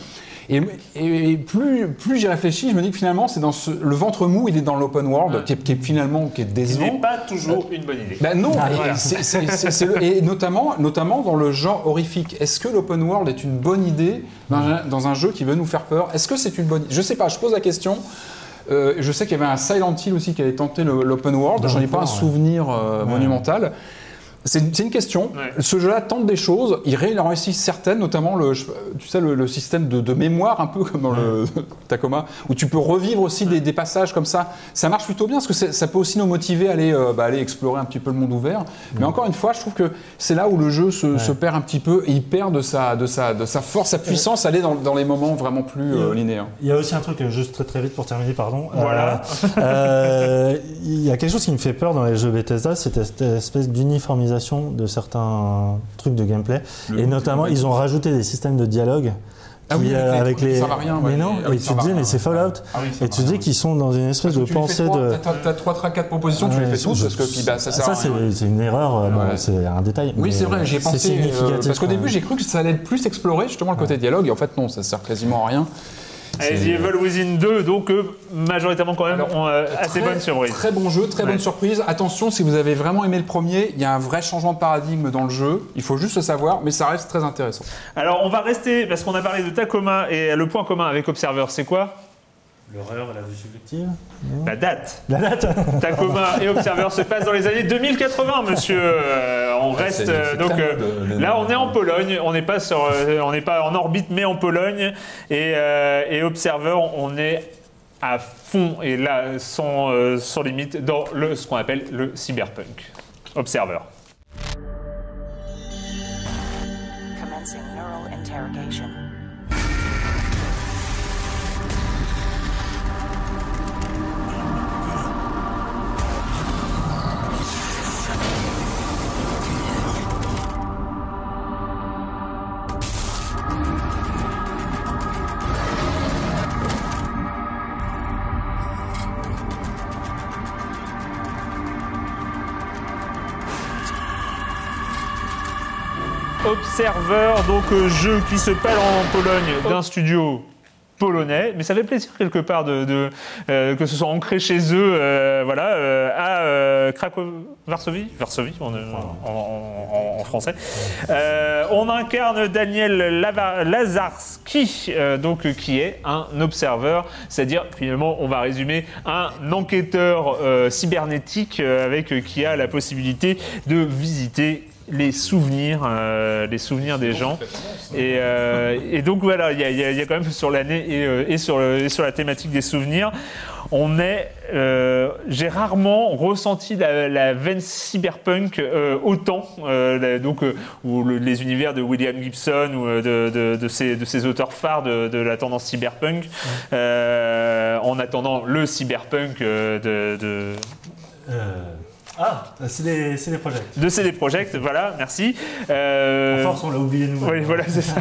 Et, et plus, plus j'y réfléchis, je me dis que finalement, c'est dans ce, le ventre mou, il est dans l'open world, qui, est, qui est finalement qui est Ce décevant. n'est pas toujours une bonne idée. Ben non, Ah, et, voilà. c'est- c'est- c'est- c'est le- et notamment, notamment dans le genre horrifique. Est-ce que l'open world est une bonne idée dans, un- dans un jeu qui veut nous faire peur? Est-ce que c'est une bonne Je sais pas, je pose la question. Euh, je sais qu'il y avait un Silent Hill aussi qui avait tenté le- l'open world. Dans J'en ai pas un souvenir euh, Ouais. monumental. C'est une, question. Ouais. Ce jeu-là tente des choses. Il ré- il en réussit certaines, notamment le, tu sais, le, le système de, de mémoire, un peu comme dans le [LAUGHS] Tacoma, où tu peux revivre aussi des, des passages comme ça. Ça marche plutôt bien parce que ça peut aussi nous motiver à aller, euh, bah, aller explorer un petit peu le monde ouvert. Mais encore une fois, je trouve que c'est là où le jeu se, se perd un petit peu et il perd de sa, de sa, de sa force, sa puissance, aller dans, dans les moments vraiment plus euh, linéaires. Il y a aussi un truc, euh, juste très très vite pour terminer, pardon. Voilà. Euh, il y a quelque chose qui me fait peur dans les jeux Bethesda, c'est cette espèce d'uniformisation de certains trucs de gameplay. Le et notamment, ils ont rajouté des systèmes de dialogue. Ah oui, avec euh, les à rien, mais non, ah et ça tu te dis, mais c'est Fallout. Ah ça et tu te dis qu'ils sont dans une espèce de pensée de. T'as t'as trois, trois, quatre propositions, tu les fais toutes je- parce que puis, bah, ça sert ça, c'est une erreur, euh, c'est un détail. Oui, c'est vrai, j'y ai c'est pensé. euh, parce qu'au début, j'ai cru que ça allait plus explorer justement le côté dialogue, et en fait, non, ça sert quasiment à rien. The Evil Within 2, donc euh, majoritairement quand même Alors, ont, euh, assez Très- bonne surprise. Très bon jeu, très Ouais. bonne surprise. Attention, si vous avez vraiment aimé le premier, il y a un vrai changement de paradigme dans le jeu. Il faut juste le savoir, mais ça reste très intéressant. Alors on va rester, parce qu'on a parlé de Tacoma, et le point commun avec Observer, c'est quoi? L'horreur et la vue subjective La date. La date [LAUGHS] Tacoma et Observer se passent dans les années 2080, monsieur. Euh, on reste c'est- euh, donc euh, là, on est en Pologne. On n'est pas sur, euh, on n'est pas en orbite, mais en Pologne. Et, euh, et Observer, on est à fond et là sans, euh, sans limite dans le ce qu'on appelle le cyberpunk. Observer. Commencing neural interrogation. Observer, donc euh, jeu qui se parle en Pologne d'un studio polonais, mais ça fait plaisir quelque part de, de, euh, que ce soit ancré chez eux, euh, voilà, euh, à Krakow, Varsovie, Varsovie en, en- en- en français. On incarne Daniel Lava- Lazarski, donc qui est un observeur, c'est-à-dire finalement, on va résumer un enquêteur cybernétique avec qui a la possibilité de visiter les souvenirs, euh, les souvenirs des gens. Et, euh, donc voilà, il y, a- quand même sur l'année et, euh, sur la thématique des souvenirs, on est. J'ai rarement ressenti la, veine cyberpunk autant, donc ou le- les univers de William Gibson ou de, ces, de ces auteurs phares de, la tendance cyberpunk, en attendant le cyberpunk de, Ah, c'est des, des projets. de CD Projekt, voilà, merci. Euh, force, on l'a oublié nous. oui, voilà, c'est [LAUGHS] ça.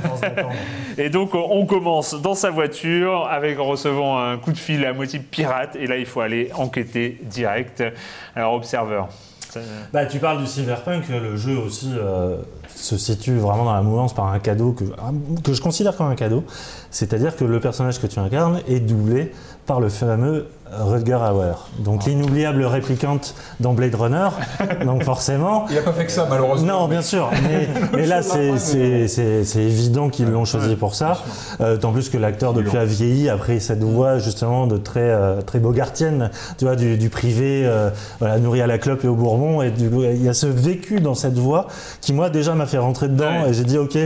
Et donc on commence dans sa voiture avec en recevant un coup de fil à moitié pirate et là il faut aller enquêter direct. Alors Observer. Ça- Bah, tu parles du cyberpunk, le jeu aussi euh, se situe vraiment dans la mouvance par un cadeau que, que je considère comme un cadeau. C'est-à-dire que le personnage que tu incarnes est doublé par le fameux Rutger Hauer. Donc l'inoubliable réplicante dans Blade Runner. [LAUGHS] Donc forcément. Il n'a pas fait que ça, malheureusement. Non, bien sûr. Mais, mais là, c'est- c'est c'est- c'est évident qu'ils l'ont choisi pour ça. Euh, Tant plus que l'acteur, depuis, a vieilli, a pris cette voix justement de très, euh, très bogartienne, tu vois, du, du privé, euh, voilà, nourri à la clope et au bourbon. Et du- il y a ce vécu dans cette voix qui, moi, déjà m'a fait rentrer dedans. Ouais. Et j'ai dit, OK.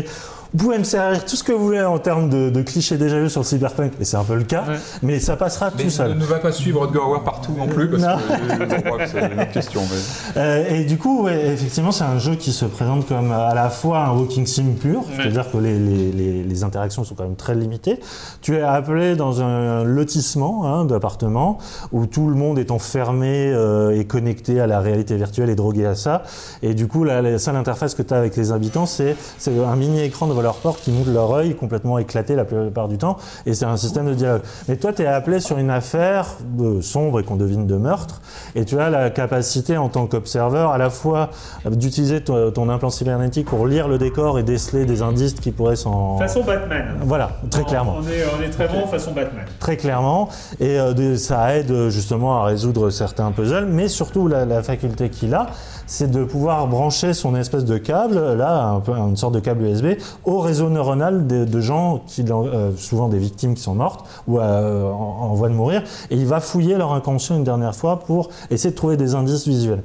Vous pouvez me servir tout ce que vous voulez en termes de, de clichés déjà vus sur le cyberpunk, et c'est un peu le cas, Ouais. mais ça passera Mais tout seul. ne, ne va pas suivre Rodger Hauer partout non plus, parce Non. que euh, c'est une autre question. mais- Euh, et du coup, ouais, effectivement, c'est un jeu qui se présente comme à la fois un walking sim pur, c'est-à-dire que les, les- les- les interactions sont quand même très limitées. Tu es appelé dans un lotissement hein, d'appartements où tout le monde est enfermé euh, et connecté à la réalité virtuelle et drogué à ça. Et du coup, la, la seule interface que tu as avec les habitants, c'est un mini écran devant leur porte qui montre leur œil complètement éclaté la plupart du temps. Et c'est un système de dialogue. Mais toi, tu es appelé sur une affaire de sombre et qu'on devine de meurtre. Et tu as la capacité en tant qu'observeur à la fois d'utiliser ton, ton implant cybernétique pour lire le décor et déceler des indices qui pourraient s'en... Façon Batman. Voilà, très clairement. On est, on est très bon façon Batman. Très clairement. Et euh, ça aide euh, justement à résoudre certains puzzles. Mais surtout, la, la faculté qu'il a, c'est de pouvoir brancher son espèce de câble, là, un une sorte de câble USB, au réseau neuronal de, gens, qui, euh, souvent des victimes qui sont mortes ou euh, en, en voie de mourir. Et il va fouiller leur inconscient une dernière fois pour essayer de trouver des indices visuels.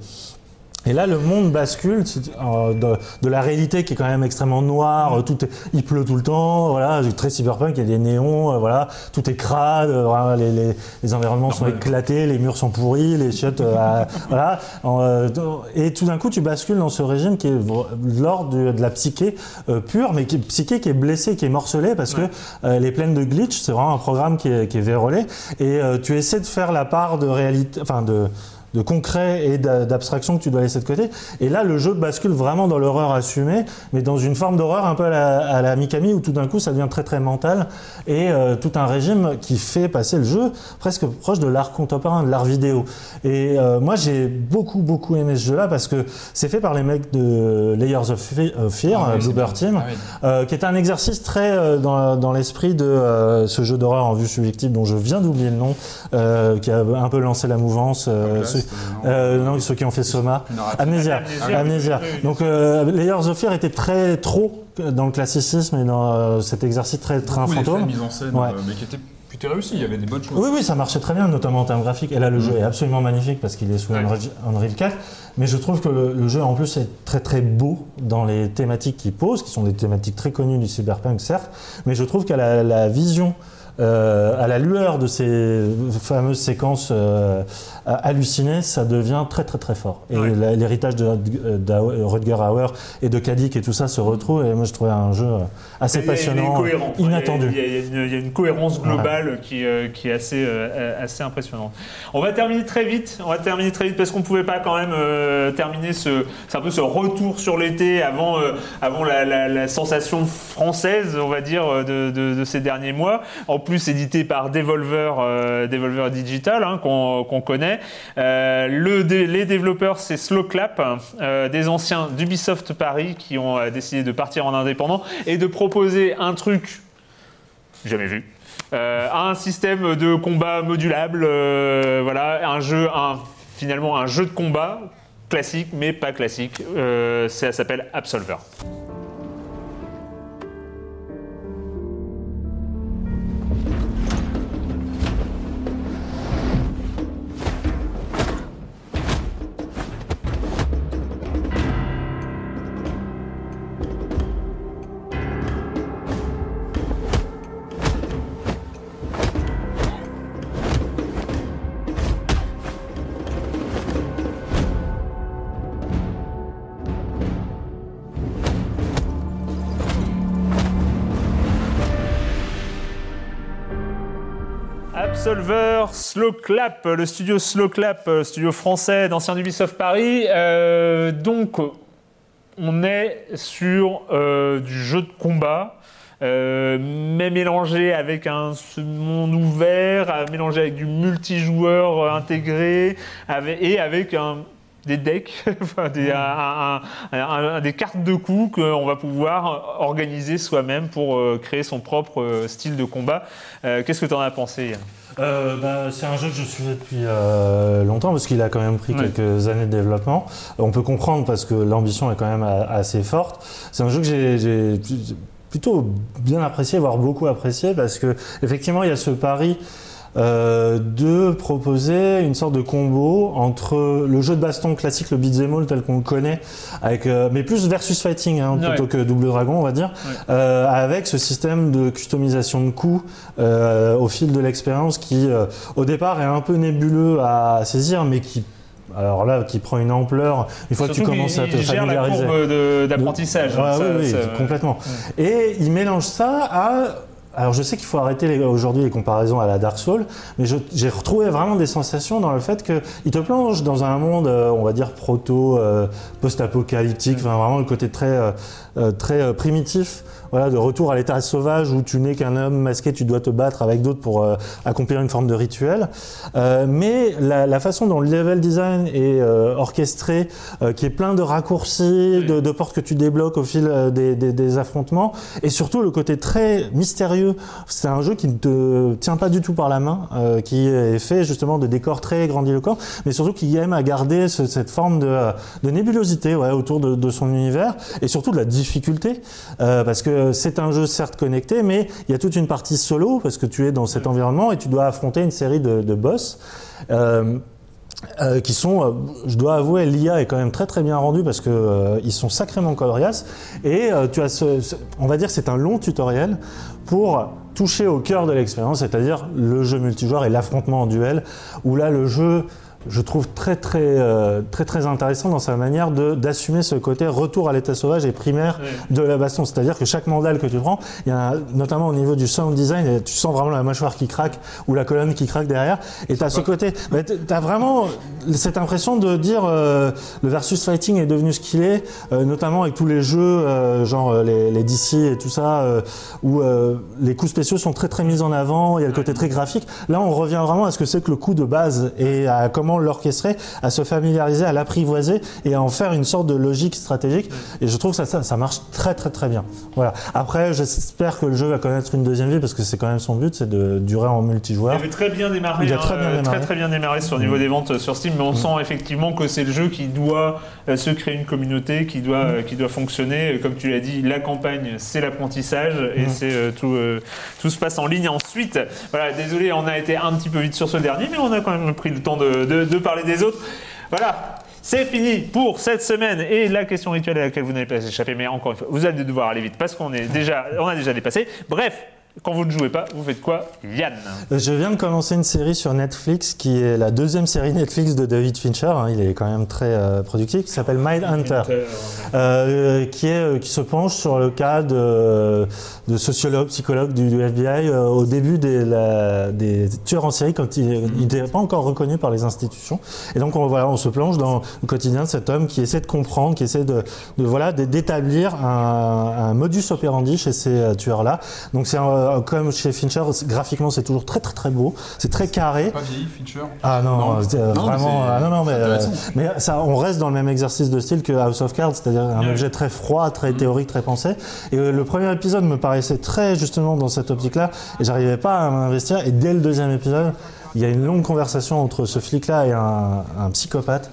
Et là, le monde bascule euh, de, de la réalité qui est quand même extrêmement noire. euh, Tout est- il pleut tout le temps, voilà, c'est très cyberpunk. Il y a des néons, euh, voilà, tout est crade, euh, les, les, les environnements sont éclatés, les murs sont pourris, les chiottes, [LAUGHS] voilà. Et tout d'un coup, tu bascules dans ce régime qui est l'ordre de, de la psyché pure, mais qui est psyché qui est blessée, qui est morcelée parce que euh, elle est pleine de glitch. C'est vraiment un programme qui est, qui est vérolé. Et tu essaies de faire la part de réalité, enfin de de concret et d'a- d'abstraction que tu dois laisser de côté. Et là, le jeu bascule vraiment dans l'horreur assumée, mais dans une forme d'horreur un peu à la, à la Mikami, où tout d'un coup, ça devient très très mental, et euh, tout un régime qui fait passer le jeu presque proche de l'art contemporain, de l'art vidéo. Et euh, moi, j'ai beaucoup beaucoup aimé ce jeu-là, parce que c'est fait par les mecs de Layers of Fe- of Fear, Ah oui, euh, Bloober. Team, Ah oui. euh, qui est un exercice très dans, dans l'esprit de ce jeu d'horreur en vue subjective dont je viens d'oublier le nom, qui a un peu lancé la mouvance. Euh, non, ceux qui ont fait Soma. Oui. Donc euh, Layers of Fear était très trop dans le classicisme et dans euh, cet exercice très train fantôme. mis en scène, Ouais. euh, mais qui étaient plutôt réussis. Il y avait des bonnes choses. Oui, oui, ça marchait très bien, notamment en termes graphiques. Et là, le jeu est absolument magnifique parce qu'il est sous Ouais. Unreal, Unreal 4. Mais je trouve que le, le jeu, en plus, est très très beau dans les thématiques qu'il pose, qui sont des thématiques très connues du cyberpunk, certes. Mais je trouve qu'à la, la vision, euh, à la lueur de ces fameuses séquences euh, hallucinées, ça devient très très très fort. Et Ouais. l'héritage de, de Rutger Hauer et de Kadik et tout ça se retrouve. Et moi, je trouvais un jeu assez passionnant, inattendu. Il y, a, une, cohérence globale qui, euh, qui est assez, euh, assez impressionnante. On va terminer très vite. On va terminer très vite parce qu'on pouvait pas quand même euh, terminer ce, un peu ce retour sur l'été avant, euh, avant la, la- la sensation française, on va dire, euh, de, de- de ces derniers mois. En plus, édité par Devolver, euh, Digital, hein, qu'on connaît. Euh, les développeurs, c'est Slowclap, euh, des anciens d'Ubisoft Paris qui ont euh, décidé de partir en indépendant et de proposer un truc jamais vu. Un système de combat modulable, voilà, un jeu, finalement un jeu de combat classique, mais pas classique. Ça s'appelle Absolver. Absolver, Slow Clap, le studio Slow Clap, euh, studio français d'ancien d'Ubisoft Paris. Euh, donc, on est sur euh, du jeu de combat, euh, mais mélangé avec un monde ouvert, mélangé avec du multijoueur intégré, avec- et avec un des decks, [LAUGHS] enfin, des, un- un- un- un- des cartes de coups qu'on va pouvoir organiser soi-même pour créer son propre style de combat. Euh, Qu'est-ce que tu en as pensé Yann? Euh, bah, c'est un jeu que je suivais depuis euh, longtemps parce qu'il a quand même pris quelques années de développement. On peut comprendre parce que l'ambition est quand même a- assez forte. C'est un jeu que j'ai- j'ai plutôt bien apprécié, voire beaucoup apprécié parce que effectivement il y a ce pari euh, de proposer une sorte de combo entre le jeu de baston classique, le beat'em all tel qu'on le connaît, avec, euh, mais plus versus fighting hein, plutôt Ouais. que double dragon, on va dire, euh, avec ce système de customisation de coups au fil de l'expérience qui, au départ, est un peu nébuleux à saisir, mais qui alors là, qui prend une ampleur une fois que tu commences à te gère la familiariser. courbe de- d'apprentissage. Ouais, hein, oui, oui, complètement. Et il mélange ça à. Alors je sais qu'il faut arrêter aujourd'hui les comparaisons à la Dark Souls, mais j'ai retrouvé vraiment des sensations dans le fait qu'il te plonge dans un monde, euh, on va dire proto, euh, post-apocalyptique, enfin vraiment le côté très, euh, très primitif. Voilà, de retour à l'état sauvage où tu n'es qu'un homme masqué, tu dois te battre avec d'autres pour euh, accomplir une forme de rituel. Euh, mais la, la façon dont le level design est euh, orchestré, qui est plein de raccourcis, de, de portes que tu débloques au fil des, des- des affrontements, et surtout le côté très mystérieux. C'est un jeu qui ne te tient pas du tout par la main, qui est fait justement de décors très grandiloquents, mais surtout qui aime à garder ce- cette forme de, de nébulosité ouais, autour de, de son univers, et surtout de la difficulté, parce que c'est un jeu certes connecté, mais il y a toute une partie solo, parce que tu es dans cet environnement et tu dois affronter une série de, boss. Euh, euh, qui sont, euh, je dois avouer, l'IA est quand même très très bien rendue parce que euh, ils sont sacrément coriaces et euh, tu as on va dire, c'est un long tutoriel pour toucher au cœur de l'expérience, c'est-à-dire le jeu multijoueur et l'affrontement en duel, où là le jeu je trouve très très euh, très très intéressant dans sa manière d'assumer ce côté retour à l'état sauvage et primaire de la baston. C'est-à-dire que chaque mandale que tu prends, il y a notamment au niveau du sound design, tu sens vraiment la mâchoire qui craque ou la colonne qui craque derrière. Et tu as ce côté, bah, tu as vraiment cette impression de dire euh, le versus fighting est devenu ce qu'il est, euh, notamment avec tous les jeux euh, genre les, les DC et tout ça, où les coups spéciaux sont très très mis en avant, il y a le côté très graphique. Là, on revient vraiment à ce que c'est que le coup de base et à comment l'orchestrer, à se familiariser, à l'apprivoiser et à en faire une sorte de logique stratégique. Et je trouve que ça, ça, ça marche très très très bien. Voilà. Après, j'espère que le jeu va connaître une deuxième vie parce que c'est quand même son but, c'est de durer en Il multijoueur. avait très bien démarré, Il a hein, très bien euh, démarré. très très bien démarré sur le niveau des ventes euh, sur Steam, mais on sent effectivement que c'est le jeu qui doit euh, se créer une communauté, qui doit, euh, qui doit fonctionner. Comme tu l'as dit, la campagne, c'est l'apprentissage et c'est euh, tout, euh, tout se passe en ligne ensuite. Voilà, désolé, on a été un petit peu vite sur ce dernier, mais on a quand même pris le temps de, de- de parler des autres. Voilà. C'est fini pour cette semaine et la question rituelle à laquelle vous n'allez pas échapper, mais encore une fois, vous allez devoir aller vite parce qu'on est déjà, on a déjà dépassé. Bref, quand vous ne jouez pas, vous faites quoi, Yann? Je viens de commencer une série sur Netflix qui est la deuxième série Netflix de David Fincher. hein, il est quand même très euh, productif. Qui s'appelle Mind Hunter, euh, qui est euh, qui se penche sur le cas de, de sociologues, psychologues du, du FBI euh, au début des, la- des tueurs en série quand il n'était pas encore reconnu par les institutions. Et donc on voilà, on se plonge dans le quotidien de cet homme qui essaie de comprendre, qui essaie de, de voilà d'établir un, un modus operandi chez ces euh, tueurs-là. Donc c'est un- comme chez Fincher, graphiquement c'est toujours très très très beau, c'est très carré. Pas vieilli, Fincher Ah non, euh, Non, mais vraiment, ah non, non, mais, euh, ça, on reste dans le même exercice de style que House of Cards, c'est-à-dire un objet très froid, très théorique, très pensé. Et euh, le premier épisode me paraissait très justement dans cette optique-là, et j'arrivais pas à m'investir. Et dès le deuxième épisode, il y a une longue conversation entre ce flic-là et un, un psychopathe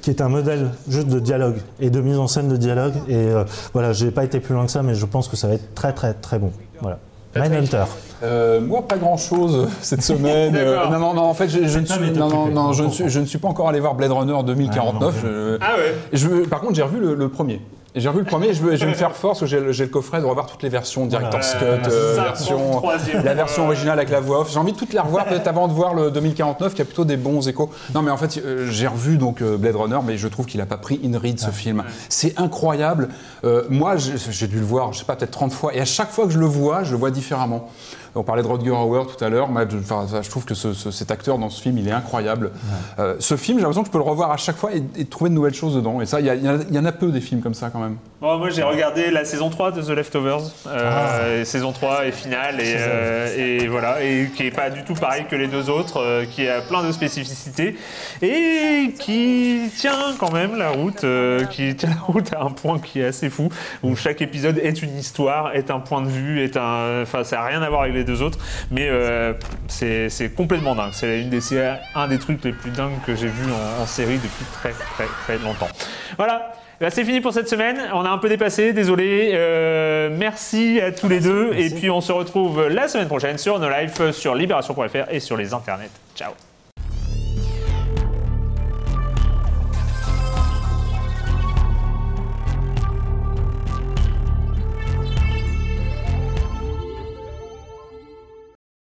qui est un modèle juste de dialogue et de mise en scène de dialogue. Et euh, voilà, j'ai pas été plus loin que ça, mais je pense que ça va être très très très bon. Voilà. Mindhunter. Euh, moi, pas grand chose cette semaine. Euh, non, non, non, en fait, je, je ne suis, non, non, non, on je, ne suis, je ne suis pas encore allé voir Blade Runner 2049. Ah, non, je- Ah ouais je- par contre, j'ai revu le, le premier. J'ai revu le premier, je, vais- je vais me faire force, j'ai le, j'ai le coffret de revoir toutes les versions, Director's Cut, Euh, version, la version originale avec la voix off. J'ai envie de toutes les revoir peut-être avant de voir le 2049 qui a plutôt des bons échos. Non mais en fait euh, j'ai revu donc euh, Blade Runner mais je trouve qu'il a pas pris in read ce film. C'est incroyable. Moi j'ai j'ai dû le voir je sais pas peut-être 30 fois et à chaque fois que je le vois je le vois différemment. On parlait de Rodger Hauer tout à l'heure. Enfin, je trouve que ce- ce- cet acteur dans ce film, il est incroyable. Euh, ce film, j'ai l'impression que je peux le revoir à chaque fois et, et trouver de nouvelles choses dedans. Et ça, il y, y en a peu des films comme ça quand même. Bon, moi j'ai regardé la saison 3 de The Leftovers, euh, et saison 3 est finale et, euh, et voilà, et qui est pas du tout pareil que les deux autres, euh, qui a plein de spécificités et qui tient quand même la route, euh, qui tient la route à un point qui est assez fou, où chaque épisode est une histoire, est un point de vue, est un, enfin ça a rien à voir avec les deux autres, mais euh, c'est c'est complètement dingue. C'est une des un des trucs les plus dingues que j'ai vu en, en série depuis très très très longtemps. Voilà. Bah, c'est fini pour cette semaine. On a un peu dépassé, désolé. Euh, merci à tous les deux. Et puis on se retrouve la semaine prochaine sur No Life, sur libération.fr et sur les internets. Ciao.